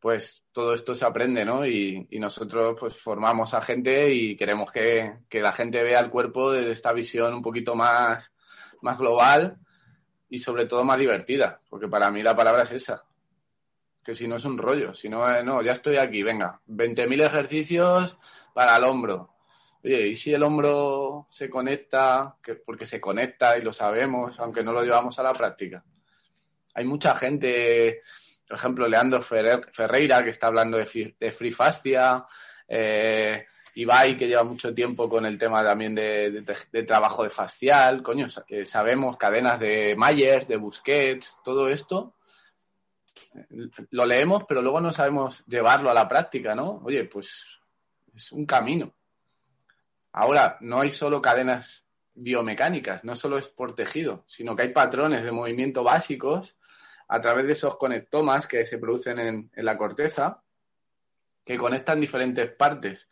pues todo esto se aprende, ¿no? Y, nosotros pues formamos a gente y queremos que, que, la gente vea el cuerpo desde esta visión un poquito más, más global y sobre todo más divertida, porque para mí la palabra es esa. Que si no es un rollo, si no, no, ya estoy aquí, venga, 20.000 ejercicios para el hombro. Oye, ¿y si el hombro se conecta? Que, porque se conecta y lo sabemos, aunque no lo llevamos a la práctica. Hay mucha gente, por ejemplo, Leandro Ferreira, que está hablando de, de free fascia, eh, Ibai, que lleva mucho tiempo con el tema también de, de, de trabajo de facial, coño, sabemos cadenas de Myers, de Busquets, todo esto, lo leemos, pero luego no sabemos llevarlo a la práctica, ¿no? Oye, pues es un camino. Ahora, no hay solo cadenas biomecánicas, no solo es por tejido, sino que hay patrones de movimiento básicos a través de esos conectomas que se producen en, en la corteza que conectan diferentes partes.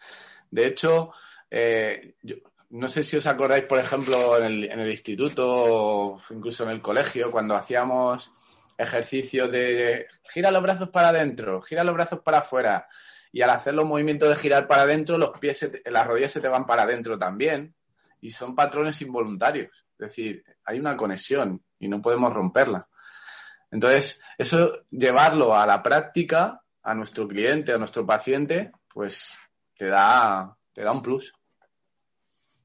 De hecho, eh, yo, no sé si os acordáis, por ejemplo, en el, en el, instituto o incluso en el colegio, cuando hacíamos ejercicios de gira los brazos para adentro, gira los brazos para afuera, y al hacer los movimientos de girar para adentro, los pies, te, las rodillas se te van para adentro también, y son patrones involuntarios. Es decir, hay una conexión y no podemos romperla. Entonces, eso llevarlo a la práctica, a nuestro cliente, a nuestro paciente, pues te da, te da un plus.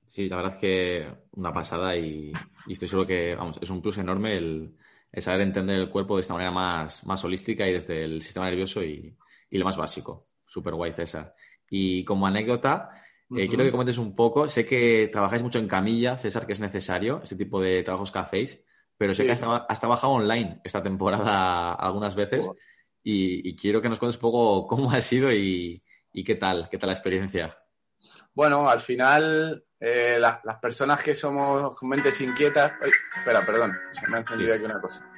Sí, la verdad es que una pasada y, y estoy seguro que vamos, es un plus enorme el, el, saber entender el cuerpo de esta manera más, más holística y desde el sistema nervioso y, y lo más básico. Súper guay, César. Y como anécdota, uh -huh. eh, quiero que comentes un poco. Sé que trabajáis mucho en camilla, César, que es necesario, ese tipo de trabajos que hacéis, pero sé sí. que has, has, trabajado online esta temporada algunas veces y, y, quiero que nos cuentes un poco cómo ha sido y, ¿Y qué tal? ¿Qué tal la experiencia?
Bueno, al final, eh, las, las, personas que somos mentes inquietas. Ay, espera, perdón, se me ha encendido aquí una cosa.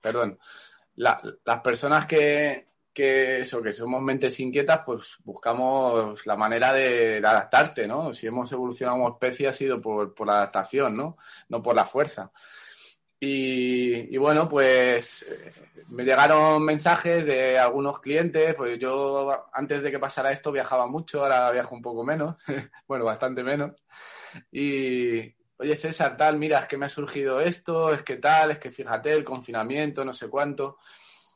Perdón. La, las personas que, que, eso, que somos mentes inquietas, pues buscamos la manera de, de adaptarte, ¿no? Si hemos evolucionado como especie ha sido por, por la adaptación, ¿no? No por la fuerza. Y, bueno, pues eh, me llegaron mensajes de algunos clientes, pues yo antes de que pasara esto viajaba mucho, ahora viajo un poco menos, <laughs> bueno, bastante menos. Y, oye César, tal, mira, es que me ha surgido esto, es que tal, es que fíjate, el confinamiento, no sé cuánto.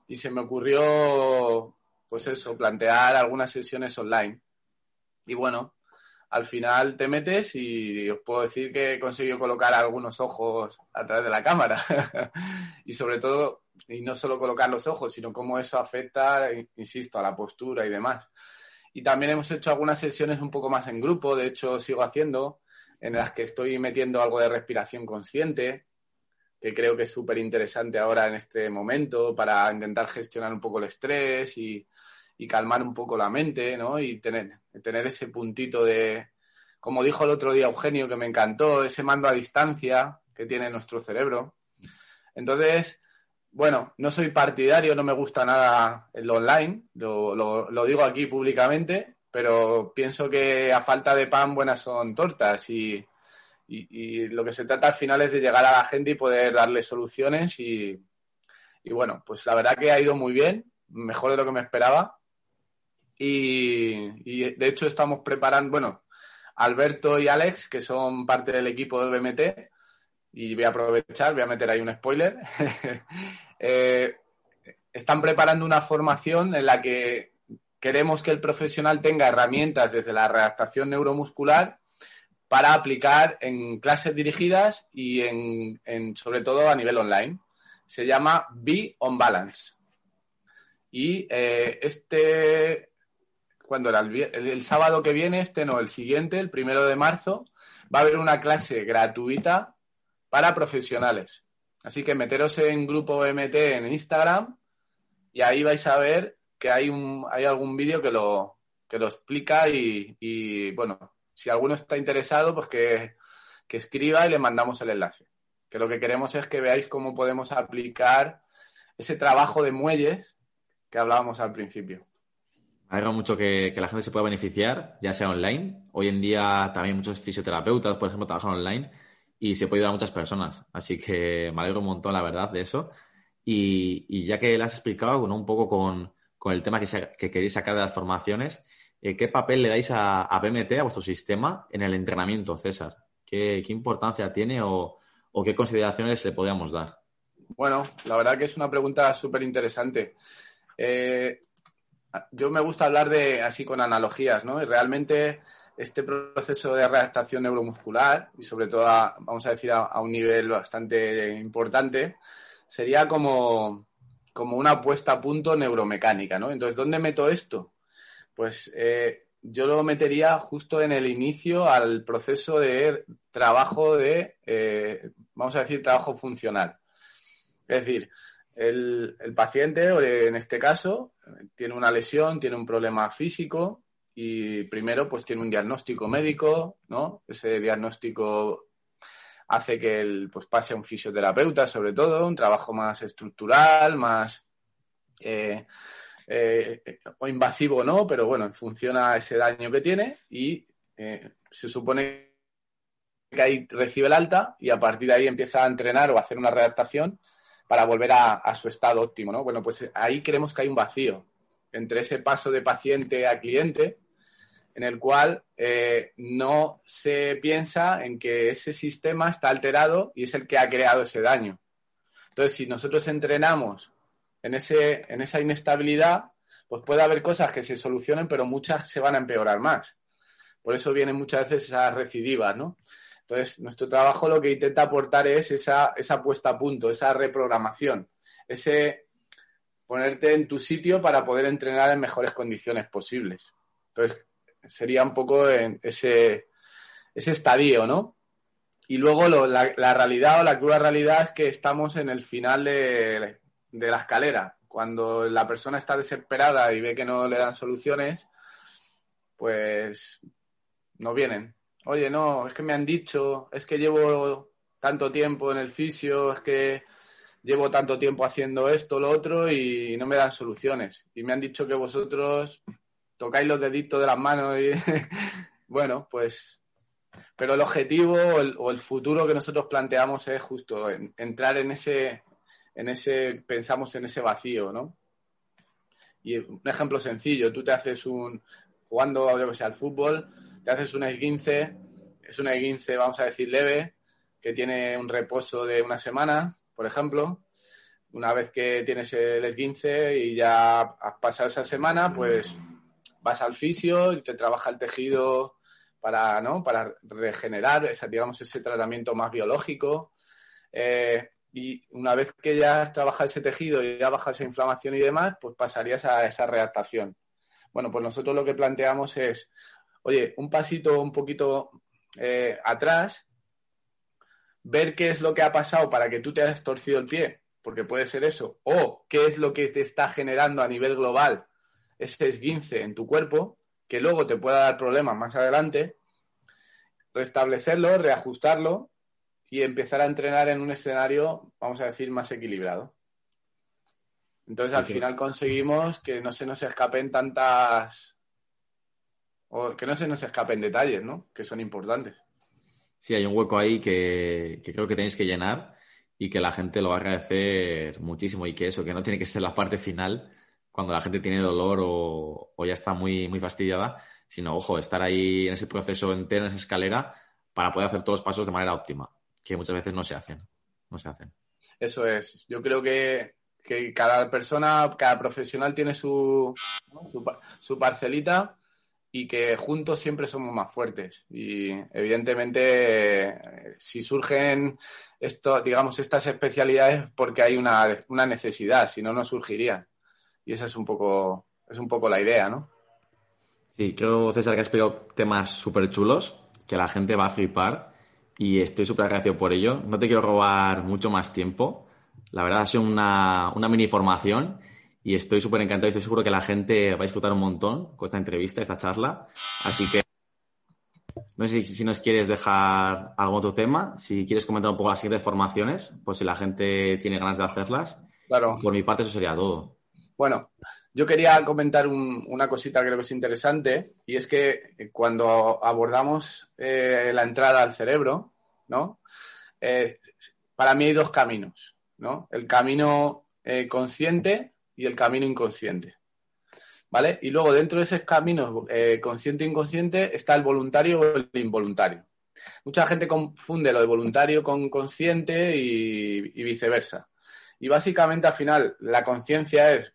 Y se me ocurrió, pues eso, plantear algunas sesiones online. Y bueno, al final te metes y os puedo decir que he conseguido colocar algunos ojos a través de la cámara. <laughs> y sobre todo, y no solo colocar los ojos, sino cómo eso afecta, insisto, a la postura y demás. Y también hemos hecho algunas sesiones un poco más en grupo, de hecho sigo haciendo, en las que estoy metiendo algo de respiración consciente, que creo que es súper interesante ahora en este momento para intentar gestionar un poco el estrés y, y calmar un poco la mente, ¿no? Y tener, tener ese puntito de, como dijo el otro día Eugenio, que me encantó, ese mando a distancia que tiene nuestro cerebro. Entonces, bueno, no soy partidario, no me gusta nada el online, lo, lo, digo aquí públicamente, pero pienso que a falta de pan buenas son tortas y, y, lo que se trata al final es de llegar a la gente y poder darle soluciones y, bueno, pues la verdad que ha ido muy bien, mejor de lo que me esperaba. Y, de hecho estamos preparando, bueno, Alberto y Alex, que son parte del equipo de BMT, y voy a aprovechar, voy a meter ahí un spoiler, <laughs> eh, están preparando una formación en la que queremos que el profesional tenga herramientas desde la redactación neuromuscular para aplicar en clases dirigidas y en, sobre todo a nivel online. Se llama Be on Balance. Y eh, este, cuando era el, sábado que viene, este no, el siguiente, el primero de marzo, va a haber una clase gratuita para profesionales. Así que meteros en grupo MT en Instagram y ahí vais a ver que hay, un, hay algún vídeo que lo, que lo explica y, bueno, si alguno está interesado, pues que, que escriba y le mandamos el enlace. Que lo que queremos es que veáis cómo podemos aplicar ese trabajo de muelles que hablábamos al principio.
Alegra mucho que, la gente se pueda beneficiar, ya sea online. Hoy en día también muchos fisioterapeutas, por ejemplo, trabajan online y se puede ayudar a muchas personas. Así que me alegro un montón, la verdad, de eso. Y, ya que le has explicado un poco con, el tema que, queréis sacar de las formaciones, eh, ¿qué papel le dais a, BMT, a vuestro sistema, en el entrenamiento, César? ¿Qué, importancia tiene o, qué consideraciones le podríamos dar?
Bueno, la verdad que es una pregunta súper interesante. Eh, yo me gusta hablar de así con analogías, ¿no? Y realmente este proceso de readaptación neuromuscular, y sobre todo, vamos a decir, a, un nivel bastante importante, sería como, como una puesta a punto neuromecánica, ¿no? Entonces, ¿dónde meto esto? Pues eh, yo lo metería justo en el inicio al proceso de trabajo de, eh, vamos a decir, trabajo funcional. Es decir, el, el paciente, en este caso, tiene una lesión, tiene un problema físico y primero pues tiene un diagnóstico médico, ¿no? Ese diagnóstico hace que él pues pase a un fisioterapeuta sobre todo, un trabajo más estructural, más eh, eh, o invasivo no, pero bueno, funciona ese daño que tiene y eh, se supone que ahí recibe el alta y a partir de ahí empieza a entrenar o a hacer una readaptación para volver a, su estado óptimo, ¿no? Bueno, pues ahí creemos que hay un vacío entre ese paso de paciente a cliente en el cual eh, no se piensa en que ese sistema está alterado y es el que ha creado ese daño. Entonces, si nosotros entrenamos en, ese, en esa inestabilidad, pues puede haber cosas que se solucionen, pero muchas se van a empeorar más. Por eso vienen muchas veces esas recidivas, ¿no? Entonces, nuestro trabajo lo que intenta aportar es esa, esa puesta a punto, esa reprogramación, ese ponerte en tu sitio para poder entrenar en mejores condiciones posibles. Entonces, sería un poco ese, ese estadio, ¿no? Y luego la, realidad o la cruda realidad es que estamos en el final de, de la escalera. Cuando la persona está desesperada y ve que no le dan soluciones, pues no vienen oye, no, es que me han dicho, es que llevo tanto tiempo en el fisio, es que llevo tanto tiempo haciendo esto, lo otro y no me dan soluciones. Y me han dicho que vosotros tocáis los deditos de las manos y <laughs> bueno, pues, Pero el objetivo o el, futuro que nosotros planteamos es justo entrar en ese, en ese, pensamos en ese vacío, ¿no? Y un ejemplo sencillo, tú te haces un, jugando, yo que sé, al fútbol, te haces un esguince, es un esguince, vamos a decir, leve, que tiene un reposo de una semana, por ejemplo. Una vez que tienes el esguince y ya has pasado esa semana, pues vas al fisio y te trabaja el tejido para, ¿no? para regenerar, esa, digamos, ese tratamiento más biológico. Eh, y una vez que ya has trabajado ese tejido y ya baja esa inflamación y demás, pues pasarías a esa readaptación. Bueno, pues nosotros lo que planteamos es, oye, un pasito un poquito eh, atrás, ver qué es lo que ha pasado para que tú te hayas torcido el pie, porque puede ser eso, o qué es lo que te está generando a nivel global ese esguince en tu cuerpo, que luego te pueda dar problemas más adelante, restablecerlo, reajustarlo y empezar a entrenar en un escenario, vamos a decir, más equilibrado. Entonces, al final conseguimos que no se nos escapen tantas. o que no se nos escapen detalles, ¿no? Que son importantes.
Sí, hay un hueco ahí que, creo que tenéis que llenar y que la gente lo va a agradecer muchísimo y que eso, que no tiene que ser la parte final cuando la gente tiene dolor o, ya está muy, muy fastidiada, sino, ojo, estar ahí en ese proceso entero, en esa escalera, para poder hacer todos los pasos de manera óptima, que muchas veces no se hacen. No se hacen.
Eso es. Yo creo que, cada persona, cada profesional tiene su, su, parcelita y que juntos siempre somos más fuertes. Y evidentemente, si surgen esto, digamos, estas especialidades porque hay una, una necesidad, si no, no surgirían. Y esa es un poco, es un poco la idea, ¿no?
Sí, creo, César, que has pedido temas súper chulos, que la gente va a flipar y estoy súper agradecido por ello. No te quiero robar mucho más tiempo. La verdad ha sido una, mini formación y estoy súper encantado y estoy seguro que la gente va a disfrutar un montón con esta entrevista, esta charla. Así que no sé si, si, nos quieres dejar algún otro tema, si quieres comentar un poco las siguientes formaciones, pues si la gente tiene ganas de hacerlas.
Claro.
Por mi parte eso sería todo.
Bueno, yo quería comentar una cosita que creo que es interesante y es que eh, cuando abordamos eh, la entrada al cerebro, ¿no? Eh, para mí hay dos caminos, ¿no? El camino consciente y el camino inconsciente, ¿vale? Y luego dentro de esos caminos consciente e inconsciente está el voluntario o el involuntario. Mucha gente confunde lo de voluntario con consciente y viceversa. Y básicamente al final la conciencia es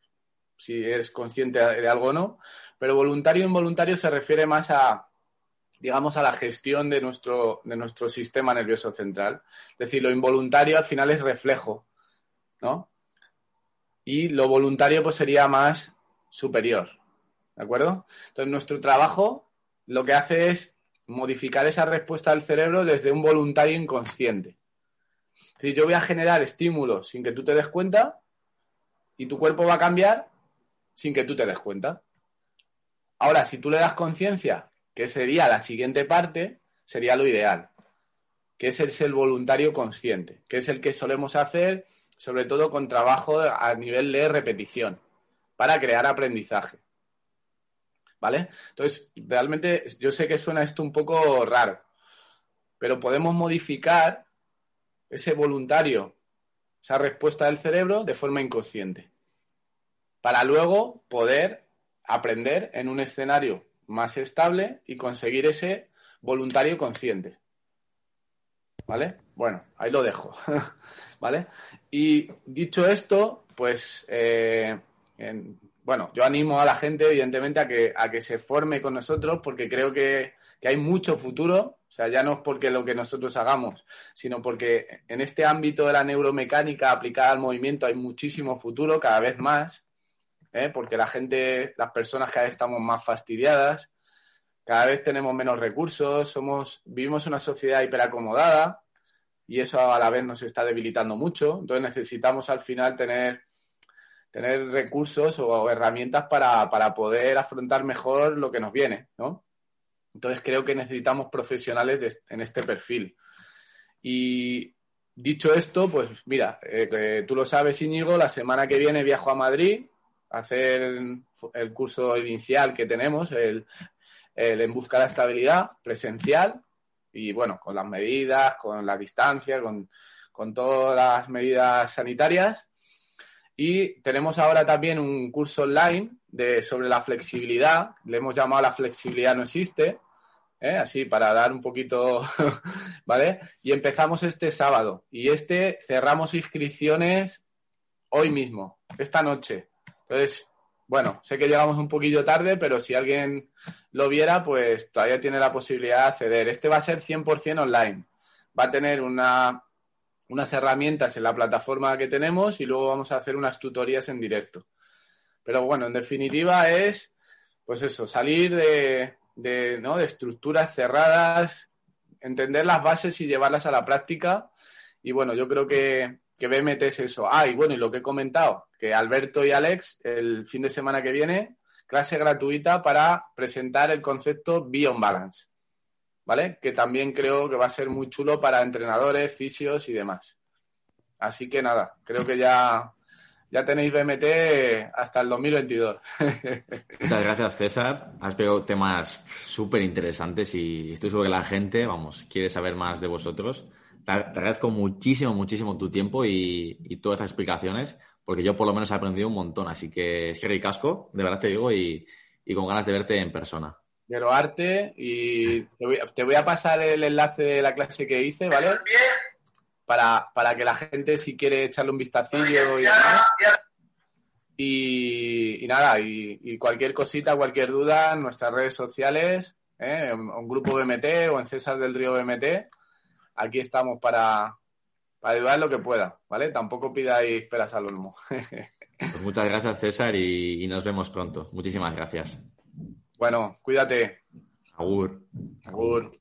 si es consciente de algo o no, pero voluntario e involuntario se refiere más a, digamos, a la gestión de nuestro, de nuestro sistema nervioso central. Es decir, lo involuntario al final es reflejo, ¿no? Y lo voluntario pues sería más superior, ¿de acuerdo? Entonces nuestro trabajo lo que hace es modificar esa respuesta del cerebro desde un voluntario inconsciente. Es decir, yo voy a generar estímulos sin que tú te des cuenta y tu cuerpo va a cambiar sin que tú te des cuenta. Ahora, si tú le das conciencia, que sería la siguiente parte, sería lo ideal, que es el voluntario consciente, que es el que solemos hacer sobre todo con trabajo a nivel de repetición, para crear aprendizaje. ¿Vale? Entonces, realmente yo sé que suena esto un poco raro, pero podemos modificar ese voluntario, esa respuesta del cerebro de forma inconsciente para luego poder aprender en un escenario más estable y conseguir ese voluntario consciente. ¿Vale? Bueno, ahí lo dejo. <laughs> ¿Vale? Y dicho esto, pues, eh, bueno, yo animo a la gente, evidentemente, a que, a que se forme con nosotros porque creo que, que hay mucho futuro. O sea, ya no es porque lo que nosotros hagamos, sino porque en este ámbito de la neuromecánica aplicada al movimiento hay muchísimo futuro, cada vez más. ¿Eh? porque la gente, las personas cada vez estamos más fastidiadas, cada vez tenemos menos recursos, somos, vivimos una sociedad hiperacomodada y eso a la vez nos está debilitando mucho. Entonces necesitamos al final tener, tener recursos o herramientas para, para poder afrontar mejor lo que nos viene, ¿no? Entonces creo que necesitamos profesionales en este perfil. Y dicho esto, pues mira, eh, tú lo sabes, Íñigo, la semana que viene viajo a Madrid hacer el curso inicial que tenemos, el, En Busca de la Estabilidad, presencial, y bueno, con las medidas, con la distancia, con, con todas las medidas sanitarias. Y tenemos ahora también un curso online de, sobre la flexibilidad, le hemos llamado La flexibilidad no existe, ¿eh? así para dar un poquito, <laughs> ¿vale? Y empezamos este sábado y este cerramos inscripciones hoy mismo, esta noche. Entonces, bueno, sé que llegamos un poquillo tarde, pero si alguien lo viera, pues todavía tiene la posibilidad de acceder. Este va a ser 100% online. Va a tener una, unas herramientas en la plataforma que tenemos y luego vamos a hacer unas tutorías en directo. Pero bueno, en definitiva es, pues eso, salir de, de, ¿no? de estructuras cerradas, entender las bases y llevarlas a la práctica. Y bueno, yo creo que, que BMT es eso. Ah, y bueno, y lo que he comentado, que Alberto y Alex, el fin de semana que viene, clase gratuita para presentar el concepto Beyond Balance. ¿Vale? Que también creo que va a ser muy chulo para entrenadores, fisios y demás. Así que nada, creo que ya ya tenéis BMT hasta el 2022. <laughs>
Muchas gracias, César. Has pegado temas súper interesantes y estoy seguro que la gente, vamos, quiere saber más de vosotros. Te agradezco muchísimo, muchísimo tu tiempo y, todas estas explicaciones, porque yo por lo menos he aprendido un montón. Así que es que ricasco, de verdad te digo, y, con ganas de verte en persona.
Pero arte, y te voy, a pasar el enlace de la clase que hice, ¿vale? para, para que la gente, si quiere echarle un vistacillo y Y, nada, y, cualquier cosita, cualquier duda en nuestras redes sociales, ¿eh? en, un grupo BMT o en César del Río BMT, aquí estamos para, para ayudar lo que pueda, ¿vale? Tampoco pidáis peras al olmo. <laughs>
Pues muchas gracias, César, y, y nos vemos pronto. Muchísimas gracias.
Bueno, cuídate.
Agur.
Agur.